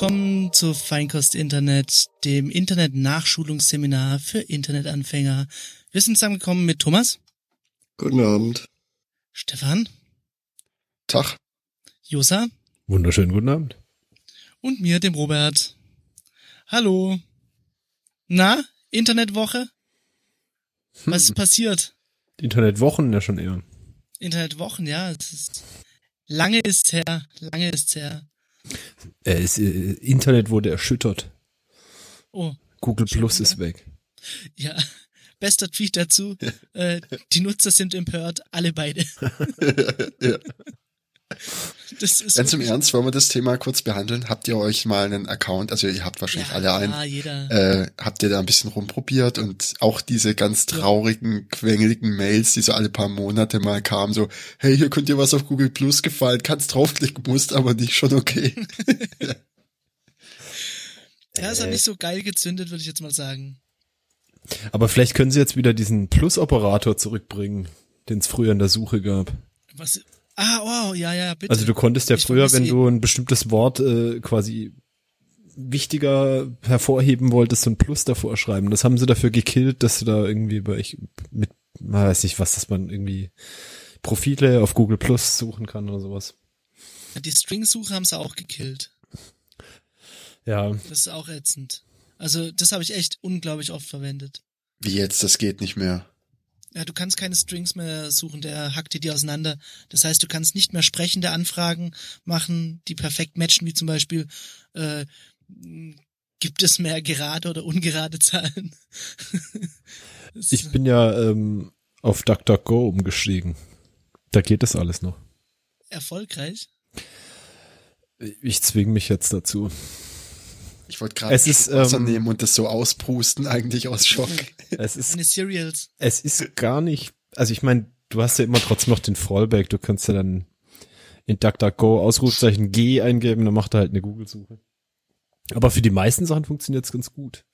Willkommen zu Feinkost Internet, dem Internet-Nachschulungsseminar für Internetanfänger. Wir sind zusammengekommen mit Thomas. Guten Abend. Stefan. Tag. Josa. Wunderschönen guten Abend. Und mir, dem Robert. Hallo. Na, Internetwoche? Was ist passiert? Internetwochen ja schon eher. Internetwochen, ja. Es ist, lange ist's her. Lange ist's her. Äh, äh, Internet wurde erschüttert. Oh. Google Plus ist weg. Ja. Bester Tweet dazu. äh, die Nutzer sind empört. Alle beide. ja. Das ist Ganz im Ernst, wollen wir das Thema kurz behandeln? Habt ihr euch mal einen Account, also ihr habt wahrscheinlich ja, alle einen, Ja, jeder. äh, habt ihr da ein bisschen rumprobiert und auch diese ganz traurigen, quengeligen Mails, die so alle paar Monate mal kamen, so, hey, hier könnt ihr was auf Google Plus gefallen, kannst draufklicken, musst aber nicht, schon okay. Ja, ist halt nicht so geil gezündet, würde ich jetzt mal sagen. Aber vielleicht können sie jetzt wieder diesen Plus-Operator zurückbringen, den es früher in der Suche gab. Was? Ah, wow, ja, ja, bitte. Also du konntest ja Ich früher, wenn du ein bestimmtes Wort äh, quasi wichtiger hervorheben wolltest, so ein Plus davor schreiben. Das haben sie dafür gekillt, dass du da irgendwie bei ich mit, man weiß nicht was, dass man irgendwie Profile auf Google Plus suchen kann oder sowas. Die String-Suche haben sie auch gekillt. Ja, Das ist auch ätzend. Also, das habe ich echt unglaublich oft verwendet. Wie jetzt, das geht nicht mehr. Ja, du kannst keine Strings mehr suchen, der hackt dir die auseinander. Das heißt, du kannst nicht mehr sprechende Anfragen machen, die perfekt matchen, wie zum Beispiel, äh, gibt es mehr gerade oder ungerade Zahlen? Ich bin ja ähm, auf DuckDuckGo umgestiegen. Da geht das alles noch. erfolgreich. Ich zwinge mich jetzt dazu. Ich wollte gerade Wasser ähm, nehmen und das so ausprusten, eigentlich aus Schock. Es ist Meine Serials. Es ist gar nicht, also ich meine, du hast ja immer trotzdem noch den Fallback, du kannst ja dann in DuckDuckGo Ausrufezeichen G eingeben, dann macht er halt eine Google-Suche. Aber für die meisten Sachen funktioniert es ganz gut.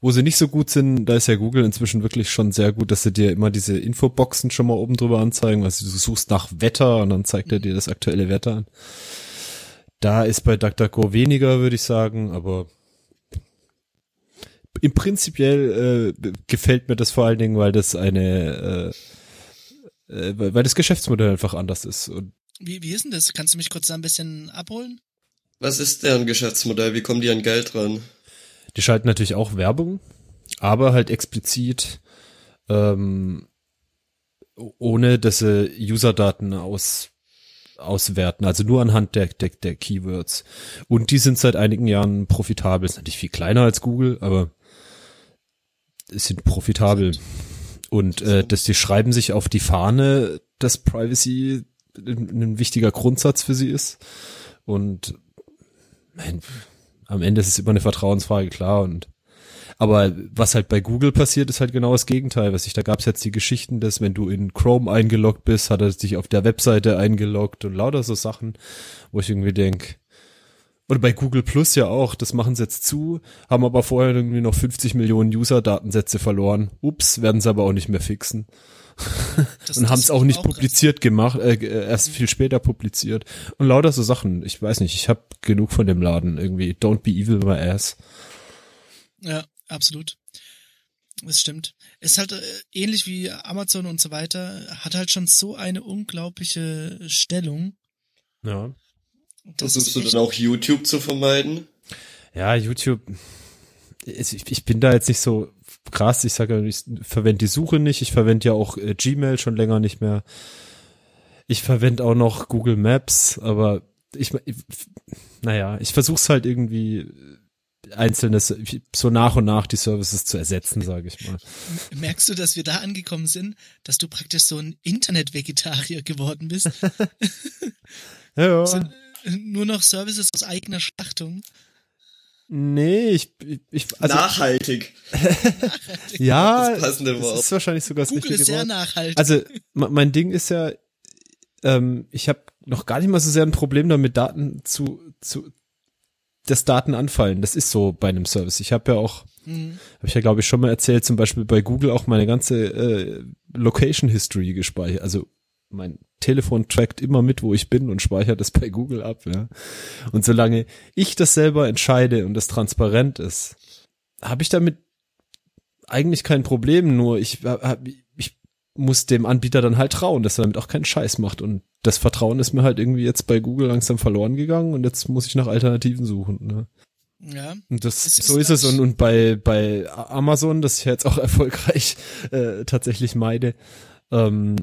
Wo sie nicht so gut sind, da ist ja Google inzwischen wirklich schon sehr gut, dass sie dir immer diese Infoboxen schon mal oben drüber anzeigen, also du suchst nach Wetter und dann zeigt er dir das aktuelle Wetter an. Da ist bei DuckDuckGo weniger, würde ich sagen, aber im prinzipiell äh, gefällt mir das vor allen Dingen, weil das eine, äh, äh, weil das Geschäftsmodell einfach anders ist. Und Wie, wie ist denn das? Kannst du mich kurz da ein bisschen abholen? Was ist deren Geschäftsmodell? Wie kommen die an Geld ran? die schalten natürlich auch Werbung, aber halt explizit ähm, ohne dass sie Userdaten aus auswerten, also nur anhand der, der, der Keywords. Und die sind seit einigen Jahren profitabel. Ist natürlich viel kleiner als Google, aber sind profitabel. Und äh, dass die schreiben sich auf die Fahne, dass Privacy ein, wichtiger Grundsatz für sie ist. Und mein, am Ende ist es immer eine Vertrauensfrage, klar. Und aber was halt bei Google passiert, ist halt genau das Gegenteil. Was ich, da gab es jetzt die Geschichten, dass wenn du in Chrome eingeloggt bist, hat er dich auf der Webseite eingeloggt und lauter so Sachen, wo ich irgendwie denk oder bei Google Plus ja auch, das machen sie jetzt zu, haben aber vorher irgendwie noch 50 Millionen User-Datensätze verloren. Ups, werden sie aber auch nicht mehr fixen. Das, und haben es auch nicht krass. publiziert gemacht, äh, äh, erst viel später publiziert. Und lauter so Sachen. Ich weiß nicht, ich habe genug von dem Laden irgendwie. Don't be evil my ass. Ja, absolut. Das stimmt. Ist halt äh, ähnlich wie Amazon und so weiter, hat halt schon so eine unglaubliche Stellung. Ja. Das Versuchst ist du dann auch YouTube zu vermeiden? Ja, YouTube. Ich, bin da jetzt nicht so krass. Ich sage, ich verwende die Suche nicht. Ich verwende ja auch äh, Gmail schon länger nicht mehr. Ich verwende auch noch Google Maps, aber ich, ich naja, ich versuche es halt irgendwie einzelnes, so nach und nach die Services zu ersetzen, sage ich mal. Merkst du, dass wir da angekommen sind, dass du praktisch so ein Internet-Vegetarier geworden bist? Ja, So, äh, nur noch Services aus eigener Schlachtung. nee, ich, ich, also, Nachhaltig. ja, das passende das Wort. ist wahrscheinlich sogar das Google richtige ist sehr Wort. nachhaltig. Also me- mein Ding ist ja, ähm, ich habe noch gar nicht mal so sehr ein Problem damit, Daten zu, zu dass Daten anfallen. Das ist so bei einem Service. Ich habe ja auch, Mhm. habe ich ja glaube ich schon mal erzählt, zum Beispiel bei Google auch meine ganze äh, Location History gespeichert. Also mein Telefon trackt immer mit, wo ich bin und speichert es bei Google ab, ja. Und solange ich das selber entscheide und das transparent ist, habe ich damit eigentlich kein Problem, nur ich, ich muss dem Anbieter dann halt trauen, dass er damit auch keinen Scheiß macht. Und das Vertrauen ist mir halt irgendwie jetzt bei Google langsam verloren gegangen und jetzt muss ich nach Alternativen suchen. Ne? Ja. Und das, Es ist so ist es. das- Und, und bei, bei Amazon, das ich jetzt auch erfolgreich äh, tatsächlich meide, ähm,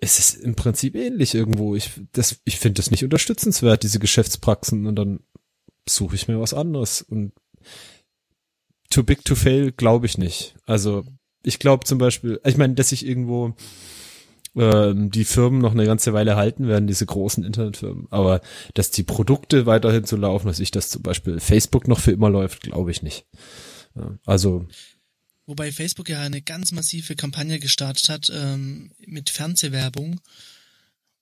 es ist im Prinzip ähnlich irgendwo. Ich, das, ich finde das nicht unterstützenswert, diese Geschäftspraxen. Und dann suche ich mir was anderes. Und too big to fail glaube ich nicht. Also ich glaube zum Beispiel, ich meine, dass sich irgendwo ähm, die Firmen noch eine ganze Weile halten werden, diese großen Internetfirmen. Aber dass die Produkte weiterhin so laufen, dass ich das zum Beispiel Facebook noch für immer läuft, glaube ich nicht. Also Wobei Facebook ja eine ganz massive Kampagne gestartet hat ähm, mit Fernsehwerbung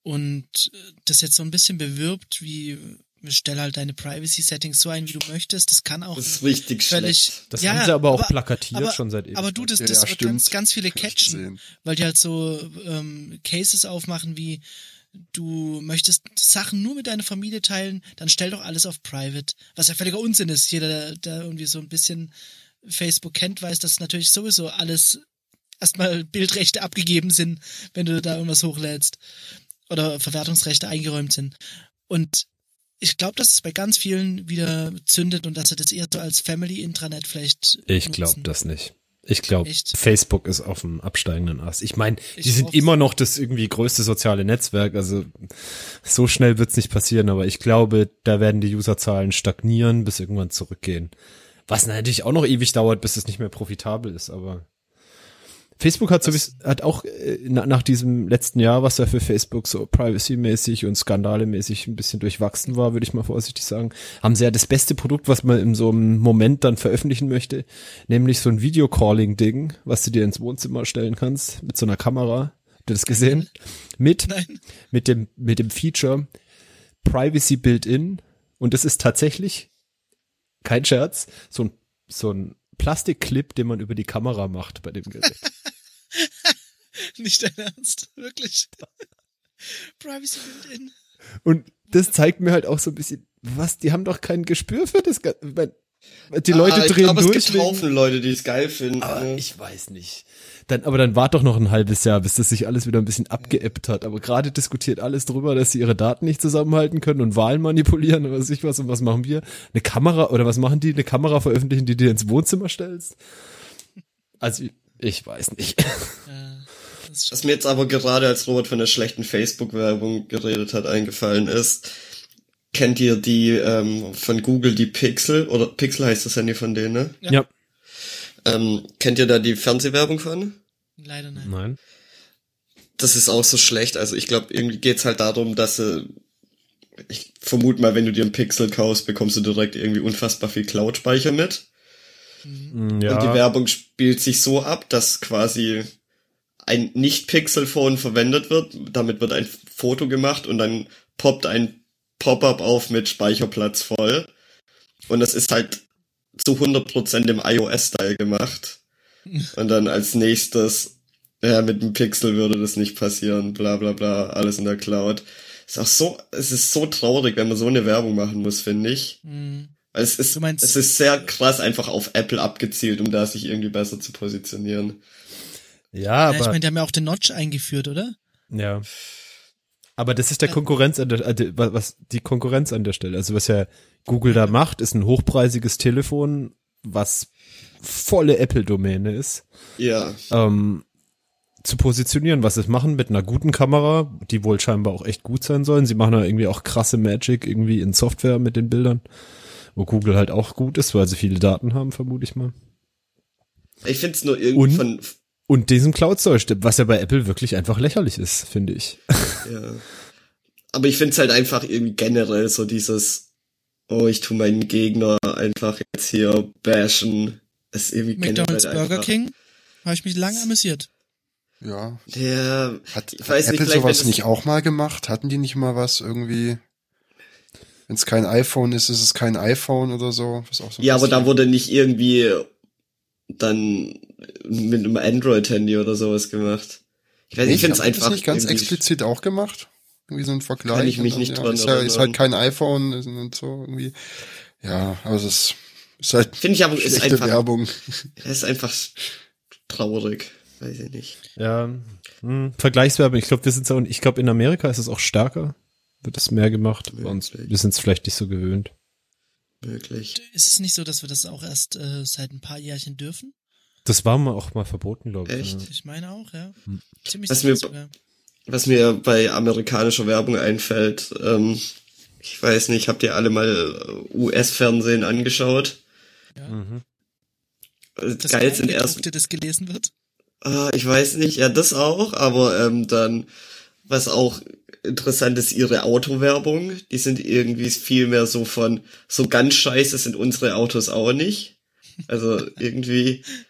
und äh, das jetzt so ein bisschen bewirbt, wie stell halt deine Privacy-Settings so ein, wie du möchtest. Das kann auch Das ist richtig völlig. schlecht. Das ja, haben sie aber auch aber, plakatiert aber, schon seit Aber du, das, das ja, wird ganz, ganz viele catchen, weil die halt so ähm, Cases aufmachen wie du möchtest Sachen nur mit deiner Familie teilen, dann stell doch alles auf Private, was ja völliger Unsinn ist. Jeder, der, der irgendwie so ein bisschen Facebook kennt, weiß, dass natürlich sowieso alles erstmal Bildrechte abgegeben sind, wenn du da irgendwas hochlädst oder Verwertungsrechte eingeräumt sind. Und ich glaube, dass es bei ganz vielen wieder zündet und dass sie das eher so als Family-Intranet vielleicht ich glaube das nicht. Ich glaube? Facebook ist auf dem absteigenden Ast. Ich meine, die sind immer noch das irgendwie größte soziale Netzwerk. Also so schnell wird's nicht passieren, aber ich glaube, da werden die Userzahlen stagnieren, bis irgendwann zurückgehen. Was natürlich auch noch ewig dauert, bis es nicht mehr profitabel ist, aber Facebook hat sowieso, hat auch äh, na, nach diesem letzten Jahr, was ja für Facebook so privacy-mäßig und skandalemäßig ein bisschen durchwachsen war, würde ich mal vorsichtig sagen, haben sie ja das beste Produkt, was man in so einem Moment dann veröffentlichen möchte, nämlich so ein Videocalling-Ding, was du dir ins Wohnzimmer stellen kannst, mit so einer Kamera. Habt ihr das gesehen? Mit, Nein. mit dem, mit dem Feature Privacy Built-in. Und das ist tatsächlich, kein Scherz, so ein, so ein Plastikclip, den man über die Kamera macht bei dem Gerät. Nicht dein Ernst, wirklich. Privacy built-in. Und das zeigt mir halt auch so ein bisschen, was, die haben doch kein Gespür für das. Ga- ich mein, Die Leute ah, ich drehen glaube, es durch. gibt wegen- Haufen Leute, die es geil finden. ne? ich weiß nicht. Dann, aber dann wart doch noch ein halbes Jahr, bis das sich alles wieder ein bisschen abgeebbt hat. Aber gerade diskutiert alles drüber, dass sie ihre Daten nicht zusammenhalten können und Wahlen manipulieren oder was weiß ich was. Und was machen wir? Eine Kamera, oder was machen die? Eine Kamera veröffentlichen, die du dir ins Wohnzimmer stellst? Also, ich weiß nicht. Was mir jetzt aber gerade, als Robert von der schlechten Facebook-Werbung geredet hat, eingefallen ist, kennt ihr die ähm, von Google, die Pixel, oder Pixel heißt das Handy von denen, ne? Ja. ja. Ähm, kennt ihr da die Fernsehwerbung von? leider nein. Nein. Das ist auch so schlecht. Also ich glaube, irgendwie geht's halt darum, dass sie, ich vermute mal, wenn du dir einen Pixel kaufst, bekommst du direkt irgendwie unfassbar viel Cloud-Speicher mit. Mm, Ja. Und die Werbung spielt sich so ab, dass quasi ein Nicht-Pixel-Phone verwendet wird. Damit wird ein Foto gemacht und dann poppt ein Pop-up auf mit Speicherplatz voll. Und das ist halt zu 100% im iOS-Style gemacht. Und dann als nächstes, ja, mit dem Pixel würde das nicht passieren, bla bla bla, alles in der Cloud. Ist auch so, es ist so traurig, wenn man so eine Werbung machen muss, finde ich. Hm. Weil Es ist, Du meinst- es ist sehr krass einfach auf Apple abgezielt, um da sich irgendwie besser zu positionieren. ja, Ja, ich aber, meine, die haben ja auch den Notch eingeführt, oder? ja. Aber das ist der Konkurrenz an der, äh, was die Konkurrenz an der Stelle. Also was ja Google da macht, ist ein hochpreisiges Telefon, was volle Apple-Domäne ist. Ja, ähm, zu positionieren, was sie machen mit einer guten Kamera, die wohl scheinbar auch echt gut sein sollen. Sie machen da irgendwie auch krasse Magic irgendwie in Software mit den Bildern, wo Google halt auch gut ist, weil sie viele Daten haben, vermute ich mal. ich find's nur irgendwie Und? von, Und diesen Cloud-Zeug, was ja bei Apple wirklich einfach lächerlich ist, finde ich. ja. Aber ich find's halt einfach irgendwie generell so dieses, oh, ich tu meinen Gegner einfach jetzt hier bashen. Ist irgendwie McDonald's generell Burger einfach, King. Habe ich mich lange amüsiert. Ja. Ja, Hat, Ich hat weiß nicht, Apple sowas das- nicht auch mal gemacht? Hatten die nicht mal was irgendwie? Wenn es kein iPhone ist, ist es kein iPhone oder so. Was auch so ja, aber da wurde nicht irgendwie dann mit einem Android-Handy oder sowas gemacht. Ich weiß, ich finde es die das einfach nicht ganz explizit auch gemacht? Irgendwie so ein Vergleich. Kann ich mich Und nicht dann, dran ist, ja, ist halt kein iPhone und so irgendwie. Ja, aber es ist, ist halt Finde ich aber, ist einfach, Werbung. es ist einfach traurig. Weiß ich nicht. Ja, hm, Vergleichswerbung. Ich glaube, wir sind auch, ich glaube, in Amerika ist es auch stärker. Wird es mehr gemacht. Bei uns, wir sind es vielleicht nicht so gewöhnt. Möglich. Ist es nicht so, dass wir das auch erst äh, seit ein paar Jährchen dürfen? Das war mal auch mal verboten, glaube ich. Echt? Ja. Ich meine auch, ja. Hm. Ziemlich Was mir- sogar. Was mir bei amerikanischer Werbung einfällt, ähm, ich weiß nicht, habt ihr alle mal äh, US-Fernsehen angeschaut? Ja. Mhm. Äh, Das Geil sind erst, das gelesen wird. ah, ich weiß nicht, ja, das auch, aber ähm, dann, was auch interessant ist, ihre Autowerbung, die sind irgendwie viel mehr so von, so ganz scheiße sind unsere Autos auch nicht. Also irgendwie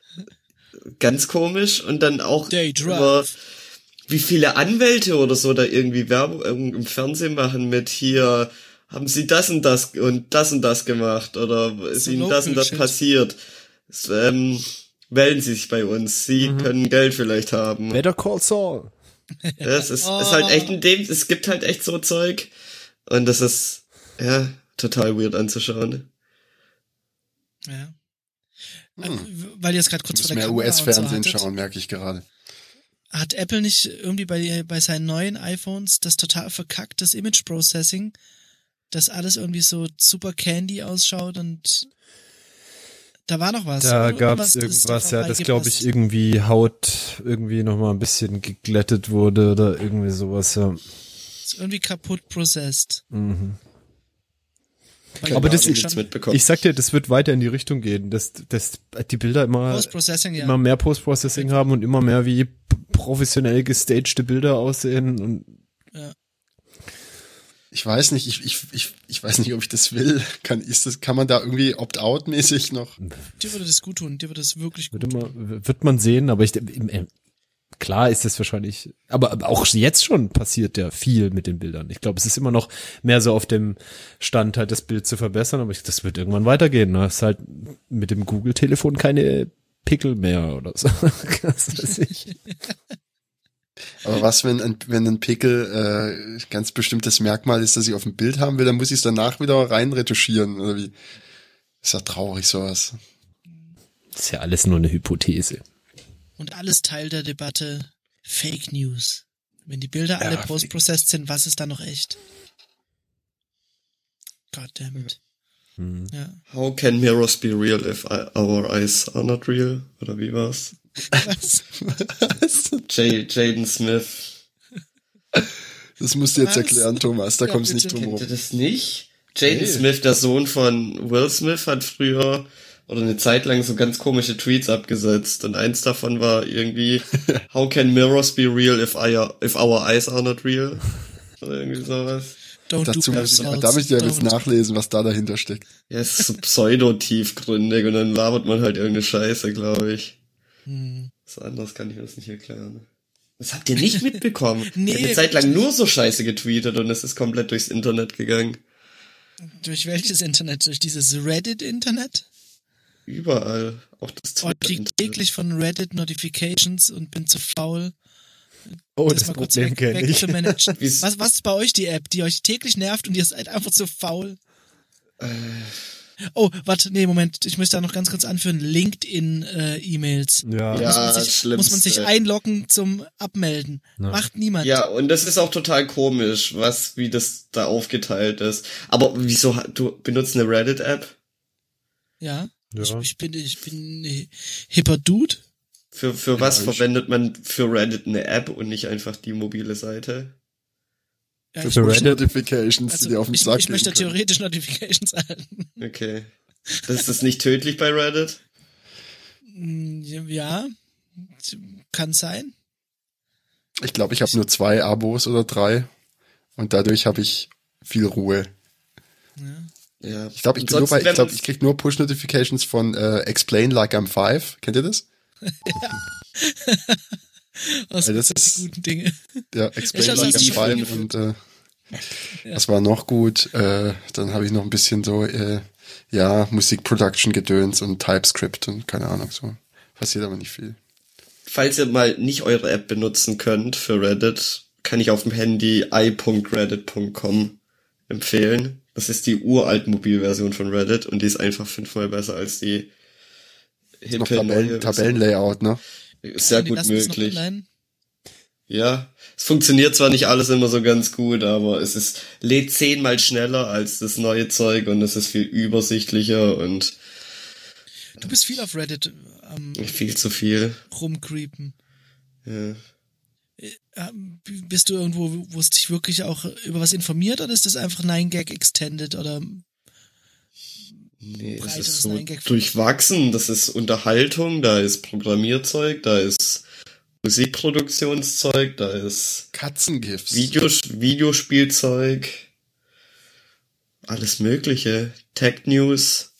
ganz komisch und dann auch über wie viele Anwälte oder so da irgendwie Werbung im Fernsehen machen mit hier haben sie das und das und das und das gemacht oder ist So ihnen das und das Local-Shit. passiert. Ähm, melden sie sich bei uns. Sie können Geld vielleicht haben. Better Call Saul. Ja, es ist, Oh. ist halt echt in dem, es gibt halt echt so Zeug. Und das ist, ja, total weird anzuschauen. Ja. Hm. Äh, Weil ihr es gerade kurz vor der mehr so US-Fernsehen hattet, schauen, merke ich gerade. Hat Apple nicht irgendwie bei, bei seinen neuen iPhones das total verkackt, das Image Processing, dass alles irgendwie so super candy ausschaut und da war noch was. Da gab's ist irgendwas, ja, das glaube ich irgendwie Haut irgendwie noch mal ein bisschen geglättet wurde oder irgendwie sowas, ja. Ist irgendwie kaputt processed. Mhm. Weil Aber das ist- mitbekommen. Ich sag dir, das wird weiter in die Richtung gehen, dass, dass die Bilder immer, Post-Processing, ja. immer mehr Post-Processing haben und immer mehr wie professionell gestagte Bilder aussehen und Ich weiß nicht, ich, ich, ich, ich weiß nicht, ob ich das will. Kann, ist das, kann man da irgendwie opt-out-mäßig noch? Dir würde das gut tun, dir würde das wirklich gut wird tun. immer, wird man sehen, aber ich, im, im, klar ist das wahrscheinlich, aber, auch jetzt schon passiert ja viel mit den Bildern. Ich glaube, es ist immer noch mehr so auf dem Stand halt das Bild zu verbessern, aber ich, das wird irgendwann weitergehen. Ne? Es ist halt mit dem Google-Telefon keine Pickel mehr oder so. Was weiß ich. Aber was, wenn ein, wenn ein Pickel äh, ganz bestimmtes Merkmal ist, das ich auf dem Bild haben will, dann muss ich es danach wieder rein retuschieren, oder wie? Ist ja traurig, sowas. Das ist ja alles nur eine Hypothese. Und alles Teil der Debatte Fake News. Wenn die Bilder alle Ja, post-processed sind, was ist da noch echt? Goddammit. Hm. Ja. How can mirrors be real if I- our eyes are not real? Oder wie war's? Was? J Jaden Smith. Das musst du jetzt Was? erklären, Thomas, da Ja, kommst du nicht drum Kennt ihr rum. das nicht? Jaden Nee. Smith, der Sohn von Will Smith, hat früher oder eine Zeit lang so ganz komische Tweets abgesetzt. Und eins davon war irgendwie, How can mirrors be real if, I, if our eyes are not real? Oder irgendwie sowas. Don't Dazu do muss ich, da muss ich ja jetzt nachlesen, was da dahinter steckt. Ja, es ist so pseudo-tiefgründig und dann labert man halt irgendeine Scheiße, glaube ich. Hm. Was anderes kann ich mir das nicht erklären. Das habt ihr nicht mitbekommen. Nee, ich habe eine Zeit lang nur so Scheiße getweetet und es ist komplett durchs Internet gegangen. Durch welches Internet? Durch dieses Reddit-Internet? Überall. Auch das Oh, ich krieg Twitter-Internet. täglich von Reddit Notifications und bin zu faul, Oh, das, das, Problem weg, kenne ich. Was, was ist bei euch die App, die euch täglich nervt und ihr seid einfach zu faul? Äh. Oh, warte, nee, Moment, ich möchte da noch ganz kurz anführen. LinkedIn-E-Mails. Ja, Ja. muss, man sich, muss man sich einloggen zum Abmelden. Ja. Macht niemand. Ja, und das ist auch total komisch, was, wie das da aufgeteilt ist. Aber wieso, du benutzt eine Reddit-App? Ja. Ja. Ich, ich bin, ich bin ein hipper Dude. Für, für was ich- verwendet man für Reddit eine App und nicht einfach die mobile Seite? Ja, Für Reddit- Notifications, die also, dir auf den ich, Sack ich möchte können. theoretisch Notifications erhalten. Okay. Das ist das nicht tödlich bei Reddit? Hm, Ja, kann sein. Ich glaube, ich habe nur zwei Abos oder drei und dadurch habe ich viel Ruhe. Ja. Ich glaube, ich, bin nur bei, ich, glaub, ich krieg nur Push-Notifications von äh, Explain Like I'm Five. Kennt ihr das? Ja, das die ist- guten Dinge. Ja, Explain Ich hab's Like I'm Five und äh, was war noch gut? Äh, dann habe ich noch ein bisschen so, äh, ja, Musikproduction gedöns und TypeScript und keine Ahnung so. Passiert aber nicht viel. falls ihr mal nicht eure App benutzen könnt für Reddit, kann ich auf dem Handy i.reddit.com empfehlen. Das ist die uralt Mobilversion von Reddit und die ist einfach fünfmal besser als die Tabellen, Tabellenlayout, ne? Ist sehr Die gut möglich. Ja, es funktioniert zwar nicht alles immer so ganz gut, aber es ist lädt zehnmal schneller als das neue Zeug und es ist viel übersichtlicher und Du bist viel auf Reddit am viel zu viel. rumcreepen. Ja. Ähm, Bist du irgendwo, wo es dich wirklich auch über was informiert oder ist das einfach 9gag Extended oder Nee, das ist so 9gag? durchwachsen. Das ist Unterhaltung, da ist Programmierzeug, da ist Musikproduktionszeug, da ist Katzengifts. Videos Videospielzeug, alles Mögliche, Tech News.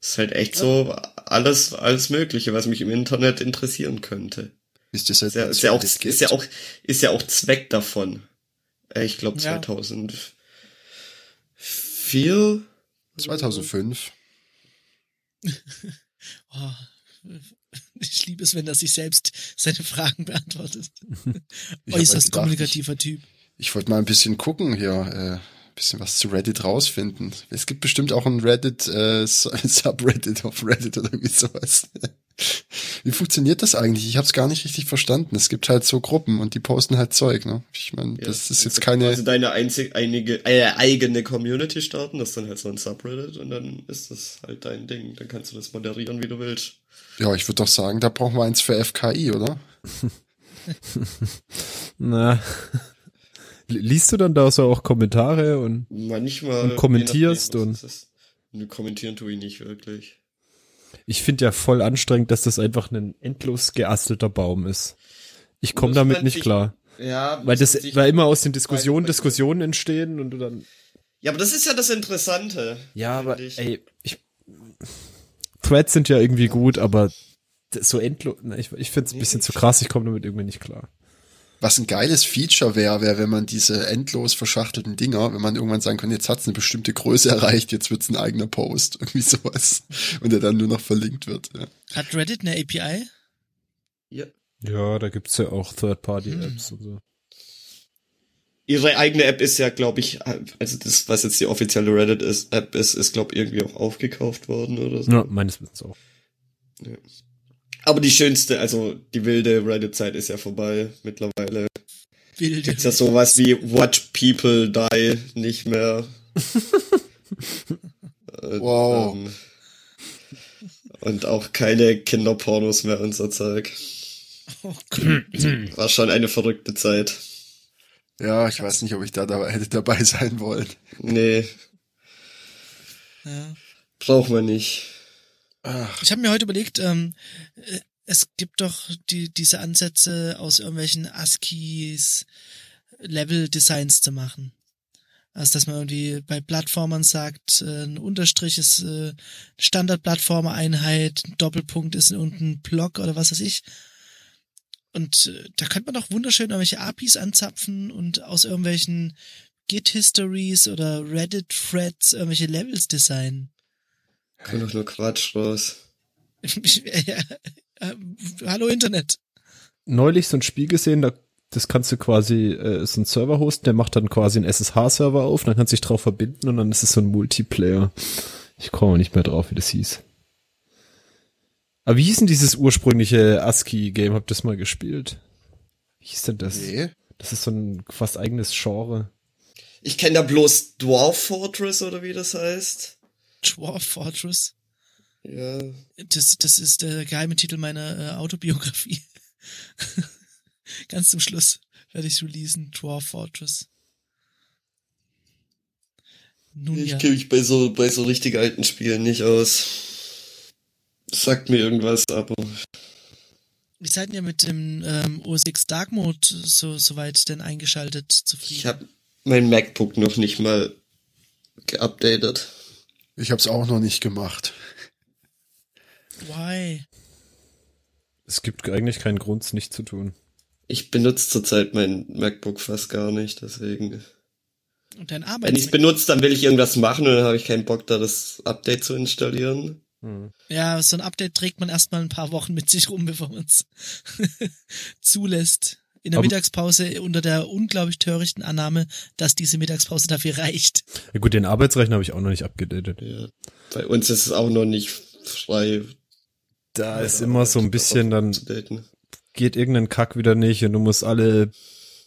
Ist halt echt so alles, alles Mögliche, was mich im Internet interessieren könnte. Ist das Ist ja, jetzt ist ja auch, das ist ja auch, ist ja auch Zweck davon. Äh, Ich glaube Ja. 2004 2005. Oh, ich liebe es, wenn er sich selbst seine Fragen beantwortet. Ich Äußerst halt gedacht, kommunikativer Typ. Ich wollte mal ein bisschen gucken hier, äh, bisschen was zu Reddit rausfinden. Es gibt bestimmt auch ein Reddit, äh, Subreddit auf Reddit oder irgendwie sowas. Wie funktioniert das eigentlich? Ich habe es gar nicht richtig verstanden. Es gibt halt so Gruppen und die posten halt Zeug, ne? Ich meine, Ja, das ist also jetzt keine. Also deine einzig, einige, äh, eigene Community starten, das ist dann halt so ein Subreddit und dann ist das halt dein Ding. Dann kannst du das moderieren, wie du willst. Ja, ich würde doch sagen, da brauchen wir eins für FKI, oder? Na. Liest du dann da so auch Kommentare und Manchmal. Und kommentierst nachdem, und- kommentieren tue ich nicht wirklich. Ich finde ja voll anstrengend, dass das einfach ein endlos geastelter Baum ist. Ich komme damit nicht klar. Ja, Weil das, weil immer aus den Diskussionen Diskussionen entstehen und du dann. Ja, aber das ist ja das Interessante. Ja, aber ich. ey, ich. Threads sind ja irgendwie gut, aber so endlos. Ich, ich finde es ein bisschen zu krass, ich komme damit irgendwie nicht klar. Was ein geiles Feature wäre, wäre, wenn man diese endlos verschachtelten Dinger, wenn man irgendwann sagen kann, jetzt hat's eine bestimmte Größe erreicht, jetzt wird's ein eigener Post, irgendwie sowas. Und der dann nur noch verlinkt wird. Ja. Hat Reddit eine API? Ja. Ja, da gibt's ja auch Third-Party-Apps und so. Ihre eigene App ist ja, glaube ich, also das, was jetzt die offizielle Reddit-App ist, ist, glaube ich, irgendwie auch aufgekauft worden oder so. Ja, meines Wissens auch. Aber die schönste, also die wilde Reddit-Zeit ist ja vorbei mittlerweile. Wilde. Gibt's ja sowas wie Watch People Die nicht mehr. Und, Wow. ähm, und auch keine Kinderpornos mehr und so Zeug. Oh. War schon eine verrückte Zeit. Ja, ich weiß nicht, ob ich da dabei, hätte dabei sein wollen. Nee, Ja. braucht man nicht. Ach, Ich habe mir heute überlegt, ähm, äh, es gibt doch die, diese Ansätze aus irgendwelchen ASCIIs Level-Designs zu machen. Also dass man irgendwie bei Plattformern sagt, äh, ein Unterstrich ist äh, Standard-Plattformer-Einheit, ein Doppelpunkt ist unten Block oder was weiß ich. Und äh, da könnte man doch wunderschön irgendwelche APIs anzapfen und aus irgendwelchen Git-Histories oder Reddit-Threads irgendwelche Levels designen. Kommt doch nur Quatsch raus. Ich, äh, äh, hallo Internet. Neulich so ein Spiel gesehen, da das kannst du quasi, äh, ist ein Server hosten, der macht dann quasi einen SSH-Server auf, dann kannst du dich drauf verbinden und dann ist es so ein Multiplayer. Ich komme nicht mehr drauf, wie das hieß. Aber wie hieß denn dieses ursprüngliche ASCII-Game? Habt ihr das mal gespielt? Wie hieß denn das? nee. Das ist so ein fast eigenes Genre. Ich kenne da bloß Dwarf Fortress oder wie das heißt. Dwarf Fortress. Ja. Das, das ist der geheime Titel meiner äh, Autobiografie. Ganz zum Schluss werde ich releasen. Dwarf Fortress. Nun Ich ja. kenne mich bei so, bei so richtig alten Spielen nicht aus. Sagt mir irgendwas, aber Wie seid ihr mit dem ähm, OS X Dark Mode so, soweit denn eingeschaltet zufrieden? ich habe mein MacBook noch nicht mal geupdatet. Ich hab's auch noch nicht gemacht. Why? Es gibt eigentlich keinen Grund, es nicht zu tun. Ich benutze zurzeit mein MacBook fast gar nicht, deswegen. Und dein Wenn ich es Arbeits benutze, dann will ich irgendwas machen und dann habe ich keinen Bock, da das Update zu installieren. Ja, so ein Update trägt man erstmal ein paar Wochen mit sich rum, bevor man es zulässt. In der Aber- Mittagspause unter der unglaublich törichten Annahme, dass diese Mittagspause dafür reicht. Ja gut, den Arbeitsrechner habe ich auch noch nicht abgedatet. Ja. Bei uns ist es auch noch nicht frei. Da ist immer so ein bisschen, dann geht irgendein Kack wieder nicht und du musst alle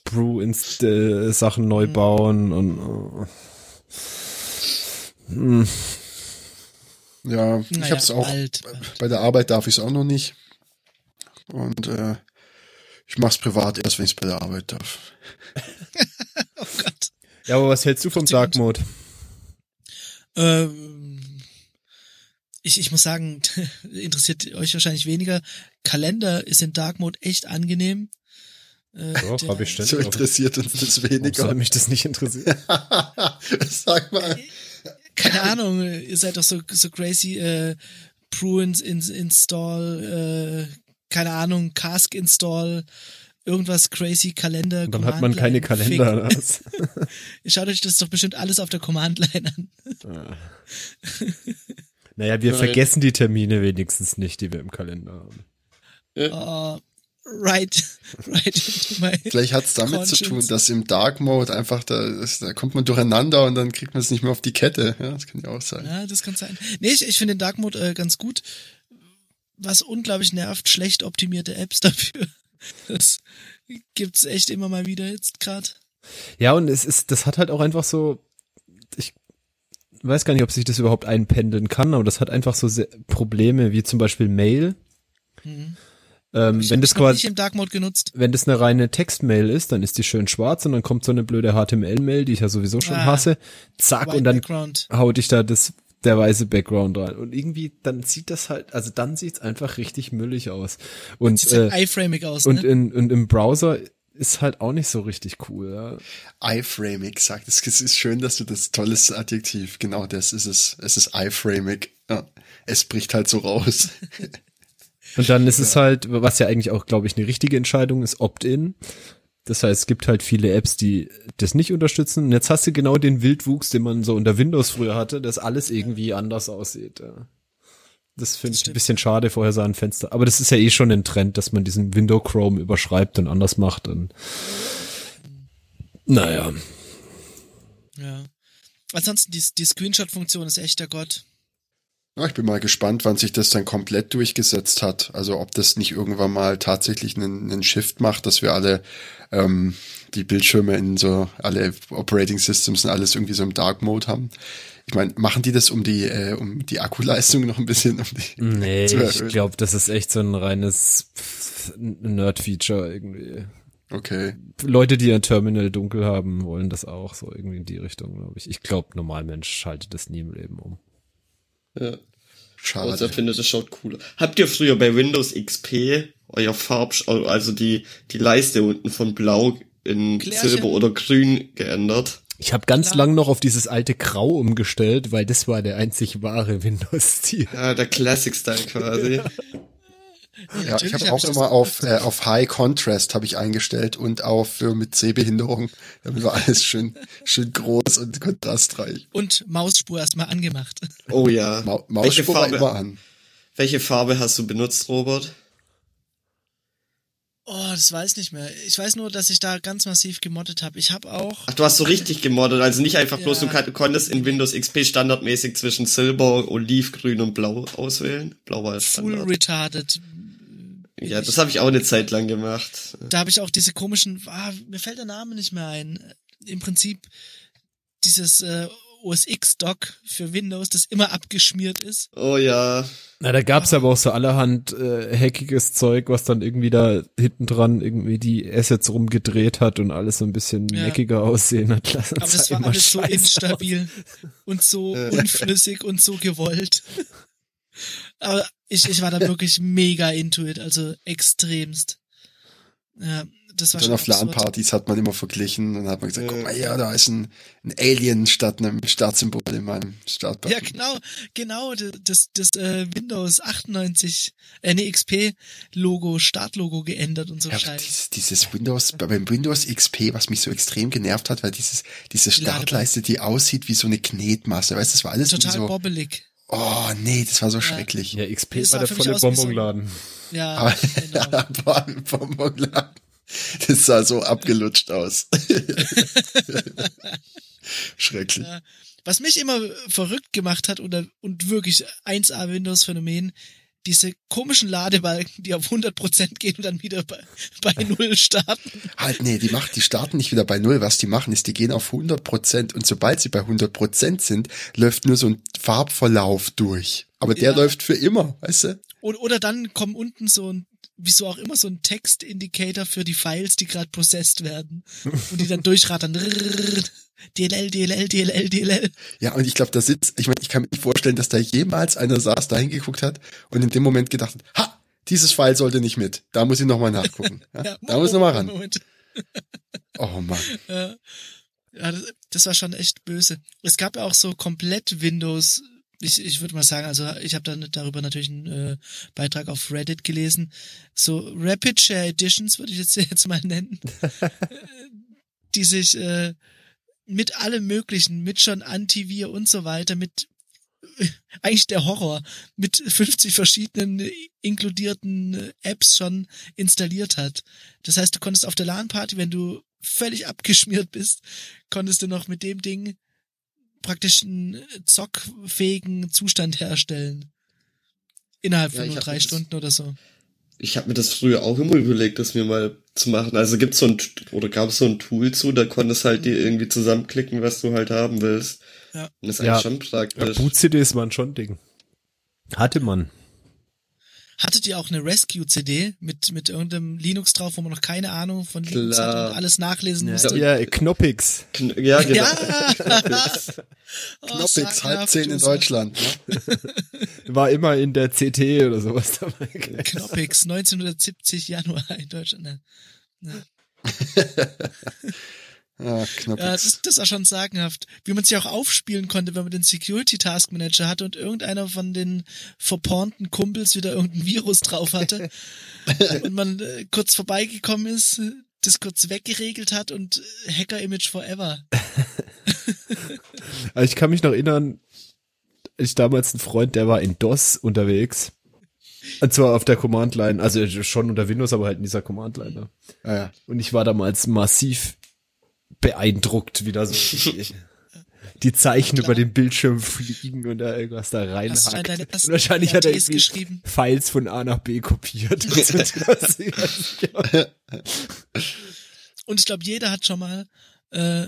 Brew-Sachen neu bauen und oh. Hm. Ja, ich Naja, hab's auch. bald. Bei der Arbeit darf ich es auch noch nicht. Und äh, ich mach's privat erst, wenn ich bei der Arbeit darf. Oh Gott. Ja, aber was hältst du vom Dark Mode? Ähm, ich, ich muss sagen, interessiert euch wahrscheinlich weniger. Kalender ist in Dark Mode echt angenehm. Äh, Doch, der- hab ich ständig. So interessiert uns das Warum weniger. mich das nicht interessieren? Sag mal. Keine Ahnung, ihr seid doch so, so crazy, äh, Pruins ins Install, äh, keine Ahnung, Cask Install, irgendwas crazy, Kalender. Und dann hat man keine Kalender. Schaut euch das doch bestimmt alles auf der Command-Line an. Naja, wir Nein. vergessen die Termine wenigstens nicht, die wir im Kalender haben. Oh, right, right into my Vielleicht hat's damit zu Conscience. tun, dass im Dark Mode einfach da, ist, da kommt man durcheinander und dann kriegt man es nicht mehr auf die Kette. Ja, das kann ja auch sein. Ja, das kann sein. Nee, ich, ich finde den Dark Mode äh, ganz gut. Was unglaublich nervt, schlecht optimierte Apps dafür. Das gibt's echt immer mal wieder jetzt gerade. Ja, und es ist, das hat halt auch einfach so, ich weiß gar nicht, ob sich das überhaupt einpendeln kann, aber das hat einfach so Probleme, wie zum Beispiel Mail. Ähm, Ich wenn das quasi, wenn das eine reine Textmail ist, dann ist die schön schwarz und dann kommt so eine blöde HTML-Mail, die ich ja sowieso schon Ah. hasse. Zack, und dann Background. haut ich da das, der weiße Background rein. Und irgendwie, dann sieht das halt, also dann sieht's einfach richtig müllig aus. Und, Sieht äh, iframig aus, und, ne? in, und im Browser ist halt auch nicht so richtig cool, ja. iframig sagt. Es es ist schön, dass du das tolles Adjektiv, genau das ist es. Es ist iframig. Ja. Es bricht halt so raus. Und dann ist es halt, was ja eigentlich auch, glaube ich, eine richtige Entscheidung ist, Opt-in. Das heißt, es gibt halt viele Apps, die das nicht unterstützen. Und jetzt hast du genau den Wildwuchs, den man so unter Windows früher hatte, dass alles irgendwie anders aussieht. Ja. Das finde ich ein bisschen schade, vorher sah ein Fenster. Aber das ist ja eh schon ein Trend, dass man diesen Window Chrome überschreibt und anders macht. Und naja. Ja. Ansonsten, die, die Screenshot-Funktion ist echt der Gott. Ich bin mal gespannt, wann sich das dann komplett durchgesetzt hat. Also ob das nicht irgendwann mal tatsächlich einen, einen Shift macht, dass wir alle ähm, die Bildschirme in so alle Operating Systems und alles irgendwie so im Dark Mode haben. Ich meine, machen die das um die äh, um die Akkuleistung noch ein bisschen um die Nee, ich glaube, das ist echt so ein reines Nerd-Feature irgendwie. Okay. Leute, die ein Terminal dunkel haben, wollen das auch so irgendwie in die Richtung, glaube ich. Ich glaube, Normalmensch schaltet das nie im Leben um. Ja. Also Schade. ich finde, das schaut cool. Habt ihr früher bei Windows XP euer Farb, also die, die Leiste unten von blau in Klärchen. Silber oder grün geändert? Ich habe ganz Klar. lang noch auf dieses alte Grau umgestellt, weil das war der einzig wahre Windows-Stil. Ja, der Classic Style Ja, ich habe hab auch immer auf, äh, auf High Contrast habe ich eingestellt und auf für mit Sehbehinderung, damit war alles schön schön groß und kontrastreich. Und Mausspur erstmal angemacht. Oh ja. Ma Mausspur war Farbe, immer an. welche Farbe hast du benutzt, Robert? Oh, das weiß ich nicht mehr. Ich weiß nur, dass ich da ganz massiv gemoddet habe. Ich habe auch Ach, du hast so richtig gemoddet, also nicht einfach bloß, Ja. du kann- konntest in Windows XP standardmäßig zwischen Silber, Olivgrün und Blau auswählen. Blau war ja full Standard. retarded. Ja, das habe ich auch eine Zeit lang gemacht. Da habe ich auch diese komischen, ah, mir fällt der Name nicht mehr ein. Im Prinzip dieses äh, OS X-Dock für Windows, das immer abgeschmiert ist. Oh ja. Na, da gab's aber auch so allerhand äh, hackiges Zeug, was dann irgendwie da hinten dran irgendwie die Assets rumgedreht hat und alles so ein bisschen Ja. neckiger aussehen hat lassen. Aber das sah war immer alles so instabil und so unflüssig und so gewollt. Aber ich, ich war da wirklich mega into it, also extremst. Ja, das war Dann schon auf. LAN-Partys hat man immer verglichen und dann hat man gesagt, Ja. guck mal hier, da ist ein, ein Alien statt einem Startsymbol in meinem Startbutton. Ja, genau, genau, das, das äh, Windows 98, äh, nee, XP Logo, Startlogo geändert und so Ja, dieses, dieses Windows, beim Windows XP, was mich so extrem genervt hat, war dieses, diese. Startleiste, die aussieht wie so eine Knetmasse. Weißt du, das war alles Total so, bobbelig. Oh, nee, das war so schrecklich. Ja, XP Das war der volle Bonbonladen. Ja, Aber genau. Bonbonladen. Das sah so abgelutscht aus. Schrecklich. Ja. Was mich immer verrückt gemacht hat und, und wirklich 1A Windows Phänomen, diese komischen Ladebalken, die auf 100% gehen und dann wieder bei, bei Null starten. Halt, nee, die macht, die starten nicht wieder bei Null. Was die machen, ist, die gehen auf 100 Prozent und sobald sie bei 100 Prozent sind, läuft nur so ein Farbverlauf durch. Aber der Ja. läuft für immer, weißt du? Oder, oder dann kommen unten so ein, wieso auch immer, so ein Textindikator für die Files, die gerade processed werden. Und die dann durchrattern. DLL, DLL, DLL, DLL. Ja, und ich glaube, da sitzt, ich meine, ich kann mir nicht vorstellen, dass da jemals einer saß, da hingeguckt hat und in dem Moment gedacht hat, ha, dieses File sollte nicht mit. Da muss ich nochmal nachgucken. Ja, Ja, da muss ich nochmal ran. Moment. Oh Mann. Ja, das, das war schon echt böse. Es gab ja auch so komplett Windows. Ich, ich würde mal sagen, also ich habe dann darüber natürlich einen äh, Beitrag auf Reddit gelesen. So Rapid Share Editions würde ich jetzt jetzt mal nennen, die sich äh, mit allem Möglichen, mit schon Antivir und so weiter, mit eigentlich der Horror, mit 50 verschiedenen inkludierten Apps schon installiert hat. Das heißt, du konntest auf der LAN-Party, wenn du völlig abgeschmiert bist, konntest du noch mit dem Ding praktisch einen zockfähigen Zustand herstellen. Innerhalb Ja, von nur drei Stunden oder so. Ich habe mir das früher auch immer überlegt, das mir mal zu machen. Also gibt's so ein oder gab es so ein Tool zu, da konntest halt dir irgendwie zusammenklicken, was du halt haben willst. Ja. Und das ist Ja. eigentlich schon Ja, praktisch. Boot-CDs waren schon ein Ding. Hatte man. Hattet ihr auch eine Rescue-CD mit, mit irgendeinem Linux drauf, wo man noch keine Ahnung von Linux Klar. hat und alles nachlesen musste? Ja, Knoppix. Kn- ja, genau. Ja! Oh, Knoppix, halb sagenhaft, zehn in. Deutschland. Ne? War immer in der CT oder sowas dabei. Knoppix, 1970 Januar in Deutschland. Ne? Ah, Knoppix. Ja, das, das war schon sagenhaft. Wie man sich auch aufspielen konnte, wenn man den Security Task Manager hatte und irgendeiner von den verpornten Kumpels wieder irgendein Virus drauf hatte und man äh, kurz vorbeigekommen ist, äh, das kurz weggeregelt hat und äh, Hacker Image Forever. Also ich kann mich noch erinnern, ich damals ein Freund, der war in DOS unterwegs. Und zwar auf der Command Line, also schon unter Windows, aber halt in dieser Command Line. Ne? Ah, ja. Und ich war damals massiv beeindruckt, wie da so die, Zeichen über den Bildschirm fliegen und da irgendwas da Hast reinhackt. deine Und ersten wahrscheinlich hat er irgendwie geschrieben? Files von A nach B kopiert. Und ich glaube, jeder hat schon mal äh,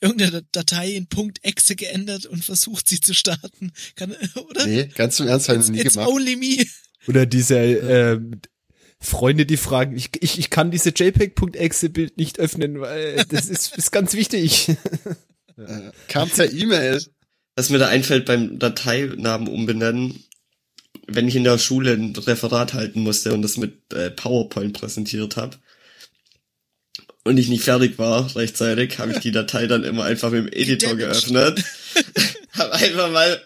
irgendeine Datei in Punkt .exe geändert und versucht, sie zu starten. Kann, oder? Nee, ganz im Ernst habe ich it's noch nie it's gemacht. only me. Oder diese ähm, Freunde, die fragen, ich, ich, ich kann diese JPEG.exe-Bild nicht öffnen, weil das ist, ist ganz wichtig. Äh, Kam per E-Mail. Was mir da einfällt beim Dateinamen umbenennen, wenn ich in der Schule ein Referat halten musste und das mit äh, PowerPoint präsentiert habe und ich nicht fertig war rechtzeitig, habe ich die Datei dann immer einfach mit dem Editor geöffnet, habe einfach mal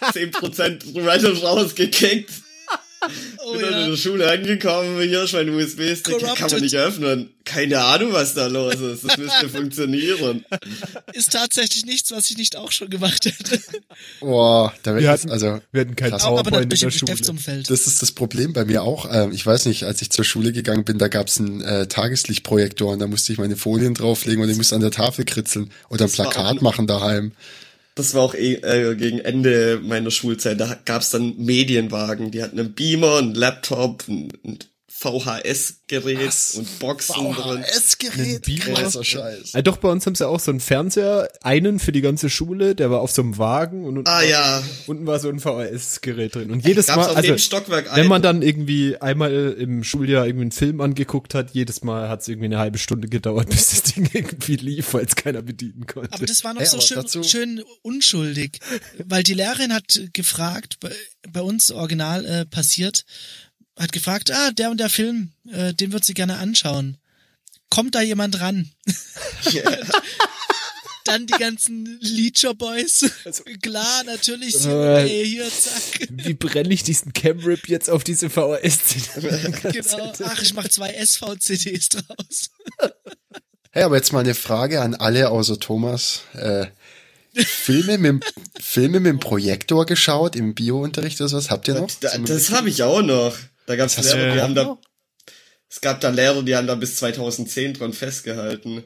10% random rausgekickt, Oh bin dann in ja. der Schule angekommen, hier ist mein USB-Stick, kann man nicht öffnen. Keine Ahnung, was da los ist, das müsste funktionieren. Ist tatsächlich nichts, was ich nicht auch schon gemacht hätte. Boah, da Wir hatten, also wir hatten kein PowerPoint in der im Schule. Geschäftsumfeld. Das ist das Problem bei mir auch. Ähm, ich weiß nicht, als ich zur Schule gegangen bin, da gab's einen äh, Tageslichtprojektor und da musste ich meine Folien drauflegen und ich musste an der Tafel kritzeln oder ein Plakat machen daheim. Das war auch eh, äh, gegen Ende meiner Schulzeit. Da gab's dann Medienwagen. Die hatten einen Beamer, einen Laptop, ein, ein VHS-Gerät und Boxen drin. VHS-Gerät, krasser Scheiß. Ah, doch, bei uns haben sie auch so einen Fernseher, einen für die ganze Schule, der war auf so einem Wagen und unten, Ah ja, unten war so ein VHS-Gerät drin. Und jedes Mal, also wenn man dann irgendwie einmal im Schuljahr irgendwie einen Film angeguckt hat, jedes Mal hat es irgendwie eine halbe Stunde gedauert, bis das Ding irgendwie lief, weil es keiner bedienen konnte. Aber das war noch Hey, so schön, dazu- schön unschuldig, weil die Lehrerin hat gefragt, bei, bei uns original äh, passiert, hat gefragt, ah, der und der Film, äh, den wird sie gerne anschauen. Kommt da jemand ran? Dann die ganzen Leecher Boys. Klar, natürlich. Äh, Ey, hier, zack. Wie brenne ich diesen Camrip jetzt auf diese VHS? Genau. Ach, ich mach zwei SV-CDs draus. Hey, aber jetzt mal eine Frage an alle außer Thomas. Äh, Filme mit, Filme mit dem Projektor geschaut im Biounterricht oder sowas? Habt ihr noch? Da, das habe ich auch noch. Da gab's Das hast Lehrer, die haben da, es gab da Lehrer, die haben da bis 2010 dran festgehalten.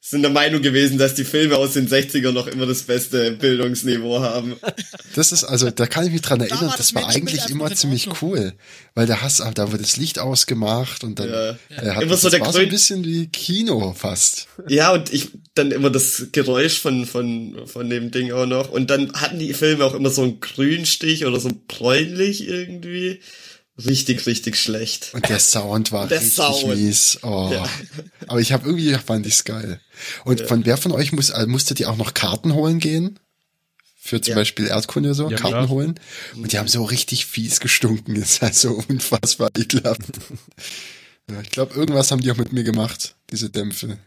Sind der Meinung gewesen, dass die Filme aus den 60ern noch immer das beste Bildungsniveau haben. Das ist, also, da kann ich mich dran erinnern, war das, das war eigentlich immer ziemlich cool. Weil da hast, da wurde das Licht ausgemacht und dann, Ja. äh, hat Immer das, so das der war so ein bisschen wie Kino fast. Ja, und ich, dann immer das Geräusch von, von, von dem Ding auch noch. Und dann hatten die Filme auch immer so einen Grünstich oder so bräunlich irgendwie. Richtig, richtig schlecht. Und der Sound war Der richtig Sound. mies. Oh. Ja. Aber ich habe irgendwie fand ich's geil. Und von wer von euch muss, äh, musstet ihr auch noch Karten holen gehen? Für zum Ja. Beispiel Erdkunde oder so, Ja, Karten klar. holen. Und die haben so richtig fies gestunken. Das ist halt so unfassbar ekelhaft. ja, ich glaube, irgendwas haben die auch mit mir gemacht, diese Dämpfe.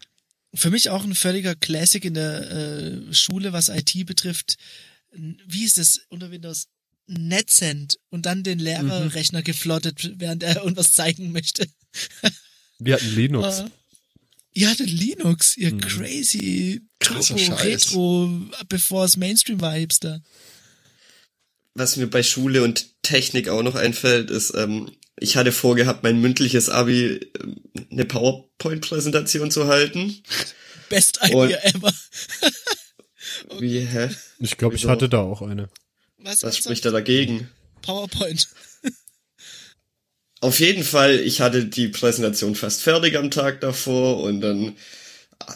Für mich auch ein völliger Classic in der äh, Schule, was IT betrifft. Wie ist das unter Windows? NetCent und dann den Lehrerrechner geflottet, während er irgendwas zeigen möchte. Wir hatten Linux. Äh, Ihr hattet Linux, ihr crazy Krasser Turbo. Retro, bevor es Mainstream war, Hipster. Was mir bei Schule und Technik auch noch einfällt, ist, ähm, ich hatte vorgehabt, mein mündliches Abi ähm, eine PowerPoint-Präsentation zu halten. Best Idea Und- ever. Wie, hä? Ich glaube, ich hatte da auch eine. Was, Was spricht da dagegen? PowerPoint. Auf jeden Fall, ich hatte die Präsentation fast fertig am Tag davor und dann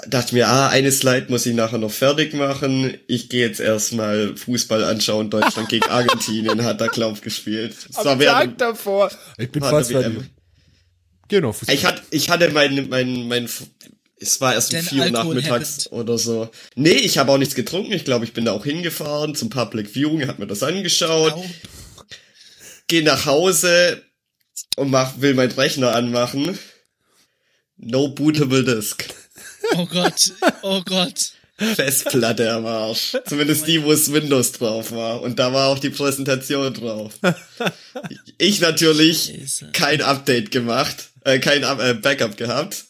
dachte mir, ah, eine Slide muss ich nachher noch fertig machen. Ich gehe jetzt erstmal Fußball anschauen. Deutschland gegen Argentinien hat da Klauf gespielt. Das war während, davor. Ich bin war fast fertig. Genau, Fußball. Ich hatte, ich hatte mein, mein, mein, es war erst um vier Uhr nachmittags habit. oder so. Nee, ich habe auch nichts getrunken. Ich glaube, ich bin da auch hingefahren zum Public Viewing, hab mir das angeschaut. Au. Geh nach Hause und mach, will meinen Rechner anmachen. No bootable disk. Oh Gott, oh Gott. Festplatte am Arsch. Zumindest die, wo es Windows drauf war. Und da war auch die Präsentation drauf. Ich natürlich kein Update gemacht, äh, kein äh, Backup gehabt.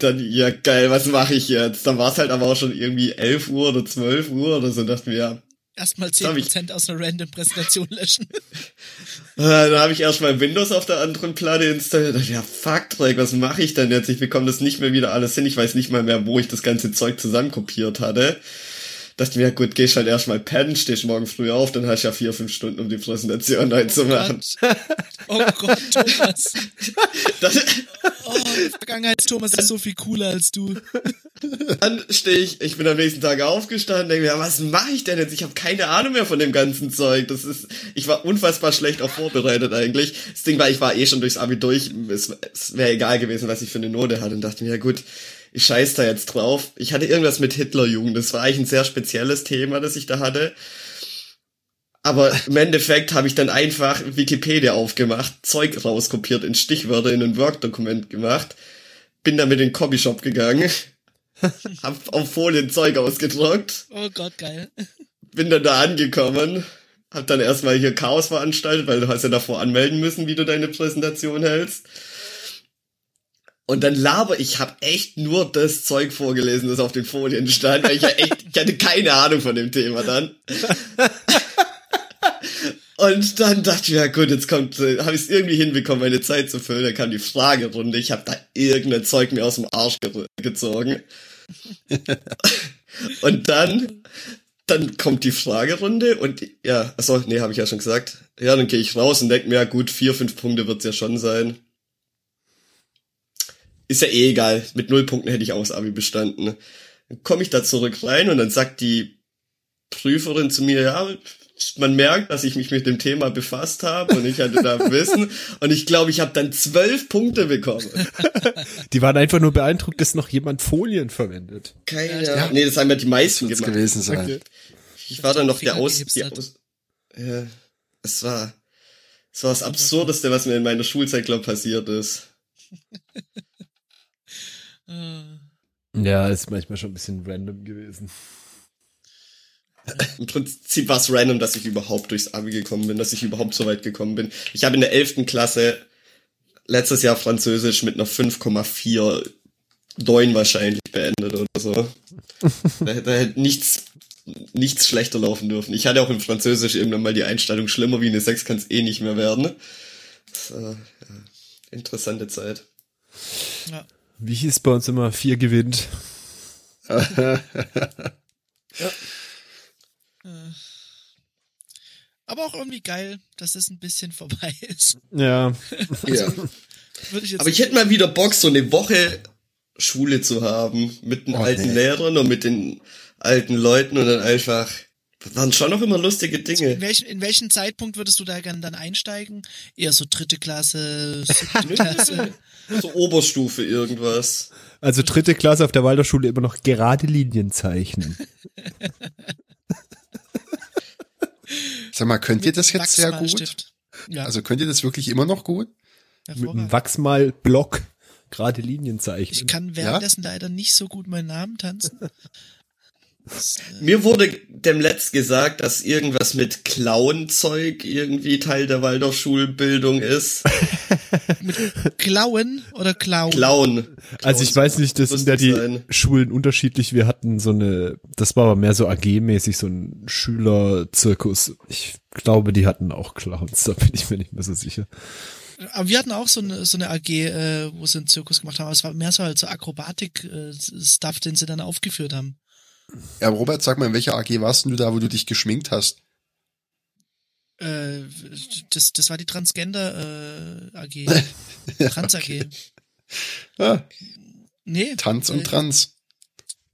Dann, ja geil, was mache ich jetzt? Dann war es halt aber auch schon irgendwie 11 Uhr oder 12 Uhr oder so. Dachten wir, ja, Erstmal hab ich- 10% aus einer random Präsentation löschen. Äh, Dann habe ich erstmal Windows auf der anderen Platte installiert. Dachte, Ja, fuck, Dreck, was mache ich denn jetzt? Ich bekomme das nicht mehr wieder alles hin. Ich weiß nicht mal mehr, wo ich das ganze Zeug zusammenkopiert hatte. Dachte mir, ja gut, gehst halt erstmal pennen, stehst morgen früh auf, dann hast du ja vier, fünf Stunden, um die Präsentation neu zu machen. Oh Gott, Thomas. Das, Oh, Vergangenheits-Thomas ist so viel cooler als du. dann stehe ich, ich bin am nächsten Tag aufgestanden, denke mir, ja, was mache ich denn jetzt? Ich habe keine Ahnung mehr von dem ganzen Zeug. Das ist, ich war unfassbar schlecht auch vorbereitet eigentlich. Das Ding war, ich war eh schon durchs Abi durch. Es, es wäre egal gewesen, was ich für eine Note hatte und dachte mir, ja gut, ich scheiß da jetzt drauf. Ich hatte irgendwas mit Hitlerjugend. Das war eigentlich ein sehr spezielles Thema, das ich da hatte. Aber im Endeffekt habe ich dann einfach Wikipedia aufgemacht, Zeug rauskopiert in Stichwörter in ein Word-Dokument gemacht, bin damit in den Copyshop gegangen, hab auf Folien Zeug ausgedruckt, Oh Gott, geil. bin dann da angekommen, hab dann erstmal hier Chaos veranstaltet, weil du hast ja davor anmelden müssen, wie du deine Präsentation hältst. Und dann laber, ich habe echt nur das Zeug vorgelesen, das auf den Folien stand, weil ich echt, ich hatte keine Ahnung von dem Thema dann. Und dann dachte ich, ja gut, jetzt kommt, äh, habe ich es irgendwie hinbekommen, meine Zeit zu füllen. Dann kam die Fragerunde. Ich habe da irgendein Zeug mir aus dem Arsch ge gezogen. und dann, dann kommt die Fragerunde und ja, achso, nee, habe ich ja schon gesagt. Ja, dann gehe ich raus und denk mir, ja gut, vier, fünf Punkte wird's ja schon sein. Ist ja eh egal. Mit null Punkten hätte ich auch das Abi bestanden. Dann komme ich da zurück rein und dann sagt die Prüferin zu mir, ja, man merkt, dass ich mich mit dem Thema befasst habe und ich hatte da Wissen und ich glaube, ich habe dann zwölf Punkte bekommen. Die waren einfach nur beeindruckt, dass noch jemand Folien verwendet. Keine Ja, Ahnung. Nee, das haben ja die meisten gemacht. gewesen sein. Okay. Ich war dann noch der Aus... Die. Aus ja, es war... Es war das Absurdeste, was mir in meiner Schulzeit, glaube passiert ist. Äh, Ja, ist manchmal schon ein bisschen random gewesen. Im Prinzip war es random, dass ich überhaupt durchs Abi gekommen bin, dass ich überhaupt so weit gekommen bin. Ich habe in der 11. Klasse letztes Jahr Französisch mit einer 5,49 wahrscheinlich beendet oder so. da, da hätte nichts, nichts schlechter laufen dürfen. Ich hatte auch in Französisch irgendwann mal die Einstellung, schlimmer wie eine 6 kann es eh nicht mehr werden. Äh, ja, interessante Zeit. Ja. Wie hieß bei uns immer, vier gewinnt. Aber auch irgendwie geil, dass das ein bisschen vorbei ist. Ja. Ja. Würde ich jetzt Aber ich hätte mal wieder Bock, so eine Woche Schule zu haben mit den Oh, alten nee. Lehrern und mit den alten Leuten und dann einfach, das waren schon noch immer lustige in, Dinge. welchen, in welchen Zeitpunkt würdest du da gerne dann einsteigen? Eher so dritte Klasse, siebte Klasse. So Oberstufe irgendwas. Also dritte Klasse auf der Waldorfschule immer noch gerade Linien zeichnen. Sag mal, könnt ihr das jetzt sehr gut? Ja, Also könnt ihr das wirklich immer noch gut? Mit einem. Wachsmalblock gerade Linien zeichnen. Ich kann währenddessen leider nicht so gut meinen Namen tanzen. Äh, Mir wurde dem letzt gesagt, dass irgendwas mit Klauenzeug irgendwie Teil der Waldorfschulbildung ist. Klauen oder Klauen? Klauen. Also ich weiß nicht, das sind ja die sein. Schulen unterschiedlich. Wir hatten so eine, das war aber mehr so AG-mäßig, so ein Schülerzirkus. Ich glaube, die hatten auch Clowns, da bin ich mir nicht mehr so sicher. Aber wir hatten auch so eine, so eine AG, äh, wo sie einen Zirkus gemacht haben. Aber es war mehr so halt so Akrobatik-Stuff, den sie dann aufgeführt haben. Ja, Robert, sag mal, in welcher AG warst denn du da, wo du dich geschminkt hast? Äh, das, das war die Transgender äh, AG. Trans AG. Ah, Nee. Tanz und äh, Trans.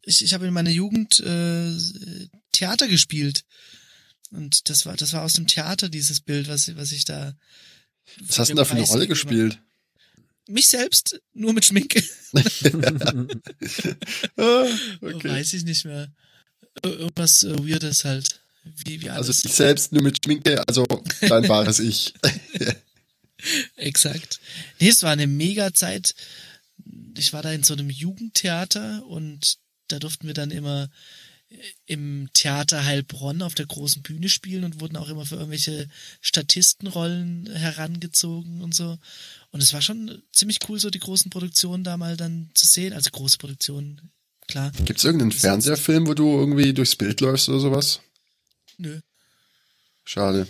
Ich, ich habe in meiner Jugend äh, Theater gespielt. Und das war, das war aus dem Theater, dieses Bild, was, was ich da. Was hast du denn da für eine Rolle gespielt? habe. Mich selbst, nur mit Schminke. Ah, okay. Weiß ich nicht mehr. Ir- Irgendwas äh, Weirdes halt. Wie, wie. Also ich selbst nur mit Schminke, also dein wahres Ich. Exakt. Nee, es war eine mega Zeit. Ich war da in so einem Jugendtheater und da durften wir dann immer im Theater Heilbronn auf der großen Bühne spielen und wurden auch immer für irgendwelche Statistenrollen herangezogen und so. Und es war schon ziemlich cool, so die großen Produktionen da mal dann zu sehen. Also große Produktionen, klar. Gibt's irgendeinen Fernsehfilm, wo du irgendwie durchs Bild läufst oder sowas? Nö, Schade.